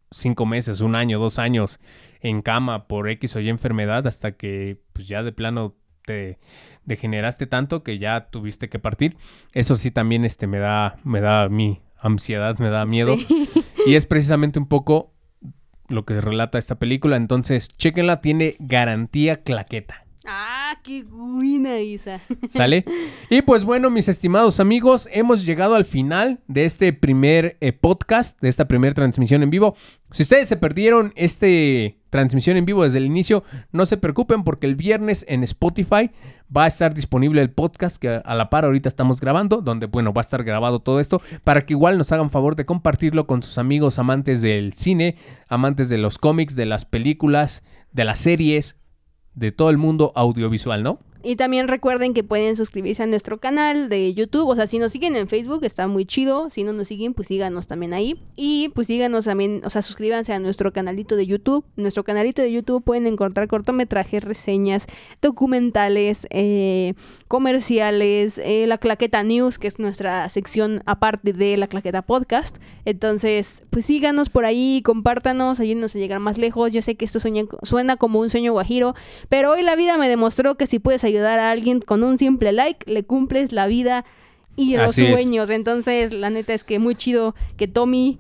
cinco meses, un año, dos años en cama por X o Y enfermedad hasta que, pues ya de plano te degeneraste tanto que ya tuviste que partir. Eso sí también este me da me da mí ansiedad, me da miedo Sí. y es precisamente un poco lo que relata esta película, entonces chéquenla, tiene garantía claqueta. Ah, qué buena Isa. ¿Sale? Y pues bueno, mis estimados amigos, hemos llegado al final de este primer eh, podcast, de esta primera transmisión en vivo. Si ustedes se perdieron este transmisión en vivo desde el inicio, no se preocupen porque el viernes en Spotify va a estar disponible el podcast que a la par ahorita estamos grabando, donde bueno, va a estar grabado todo esto para que igual nos hagan favor de compartirlo con sus amigos amantes del cine, amantes de los cómics, de las películas, de las series, de todo el mundo audiovisual, ¿no? Y también recuerden que pueden suscribirse a nuestro canal de YouTube. O sea, si nos siguen en Facebook, está muy chido. Si no nos siguen, pues síganos también ahí. Y pues síganos también, o sea, suscríbanse a nuestro canalito de YouTube. En nuestro canalito de YouTube pueden encontrar cortometrajes, reseñas, documentales, eh, comerciales, eh, la Claqueta News, que es nuestra sección aparte de la Claqueta Podcast. Entonces, pues síganos por ahí, compártanos, ayúdenos a llegar más lejos. Yo sé que esto sueña- suena como un sueño guajiro, pero hoy la vida me demostró que si puedes ayudar a alguien con un simple like, le cumples la vida y los Así es. sueños. Entonces, la neta es que muy chido que Tommy,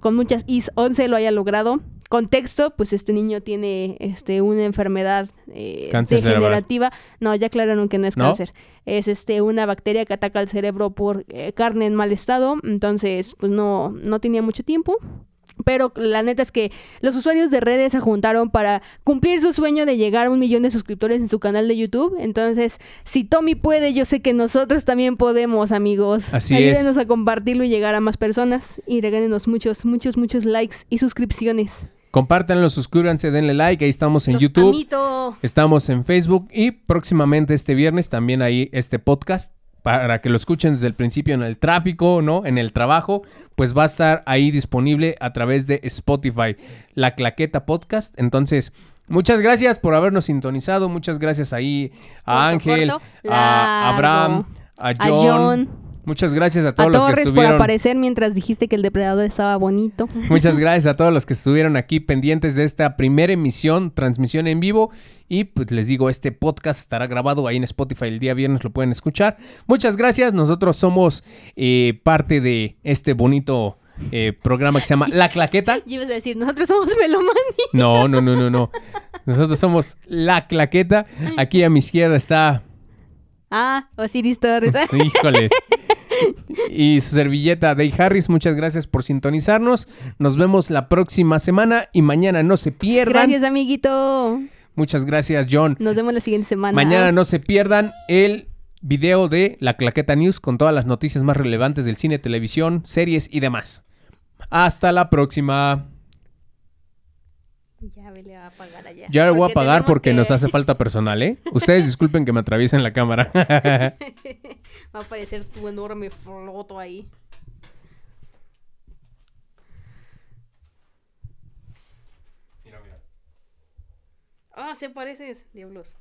con muchas Is 11, lo haya logrado. Contexto, pues este niño tiene este una enfermedad eh, cerebral. degenerativa. No, ya aclararon que no es ¿No? cáncer. Es este una bacteria que ataca al cerebro por eh, carne en mal estado. Entonces, pues no, no tenía mucho tiempo. Pero la neta es que los usuarios de redes se juntaron para cumplir su sueño de llegar a un millón de suscriptores en su canal de YouTube. Entonces, si Tommy puede, yo sé que nosotros también podemos, amigos. Así es. Ayúdenos a compartirlo y llegar a más personas. Y regálenos muchos, muchos, muchos likes y suscripciones. Compártanlo, suscríbanse, denle like. Ahí estamos en Los YouTube. amito. Estamos en Facebook y próximamente este viernes también ahí este podcast para que lo escuchen desde el principio en el tráfico, ¿no? En el trabajo, pues va a estar ahí disponible a través de Spotify, la Claqueta Podcast. Entonces, muchas gracias por habernos sintonizado, muchas gracias ahí a Corto, Ángel, corto, a. Abraham, a A John. Muchas gracias a A todos los que Torres por estuvieron. aparecer mientras dijiste que el depredador estaba bonito. Muchas gracias a todos los que estuvieron aquí pendientes de esta primera emisión, transmisión en vivo. Y pues les digo, este podcast estará grabado ahí en Spotify el día viernes, lo pueden escuchar. Muchas gracias, nosotros somos eh, parte de este bonito eh, programa que se llama La Claqueta. Y ibas a decir, nosotros somos Melomani. No, no, no, no, no. Nosotros somos La Claqueta. Aquí a mi izquierda está... Ah, Osiris Torres. Híjoles. Y su servilleta Day Harris, muchas gracias por sintonizarnos. Nos vemos la próxima semana y mañana no se pierdan. Gracias, amiguito. Muchas gracias, John. Nos vemos la siguiente semana. Mañana no se pierdan el video de La Claqueta News con todas las noticias más relevantes del cine, televisión, series y demás. Hasta la próxima. Ya vele a apagar allá. Ya le voy a tenemos porque que- nos hace falta personal, ¿eh? Ustedes disculpen que me atraviesen la cámara. Va a aparecer tu enorme floto ahí. Ah, se pareces, diablos.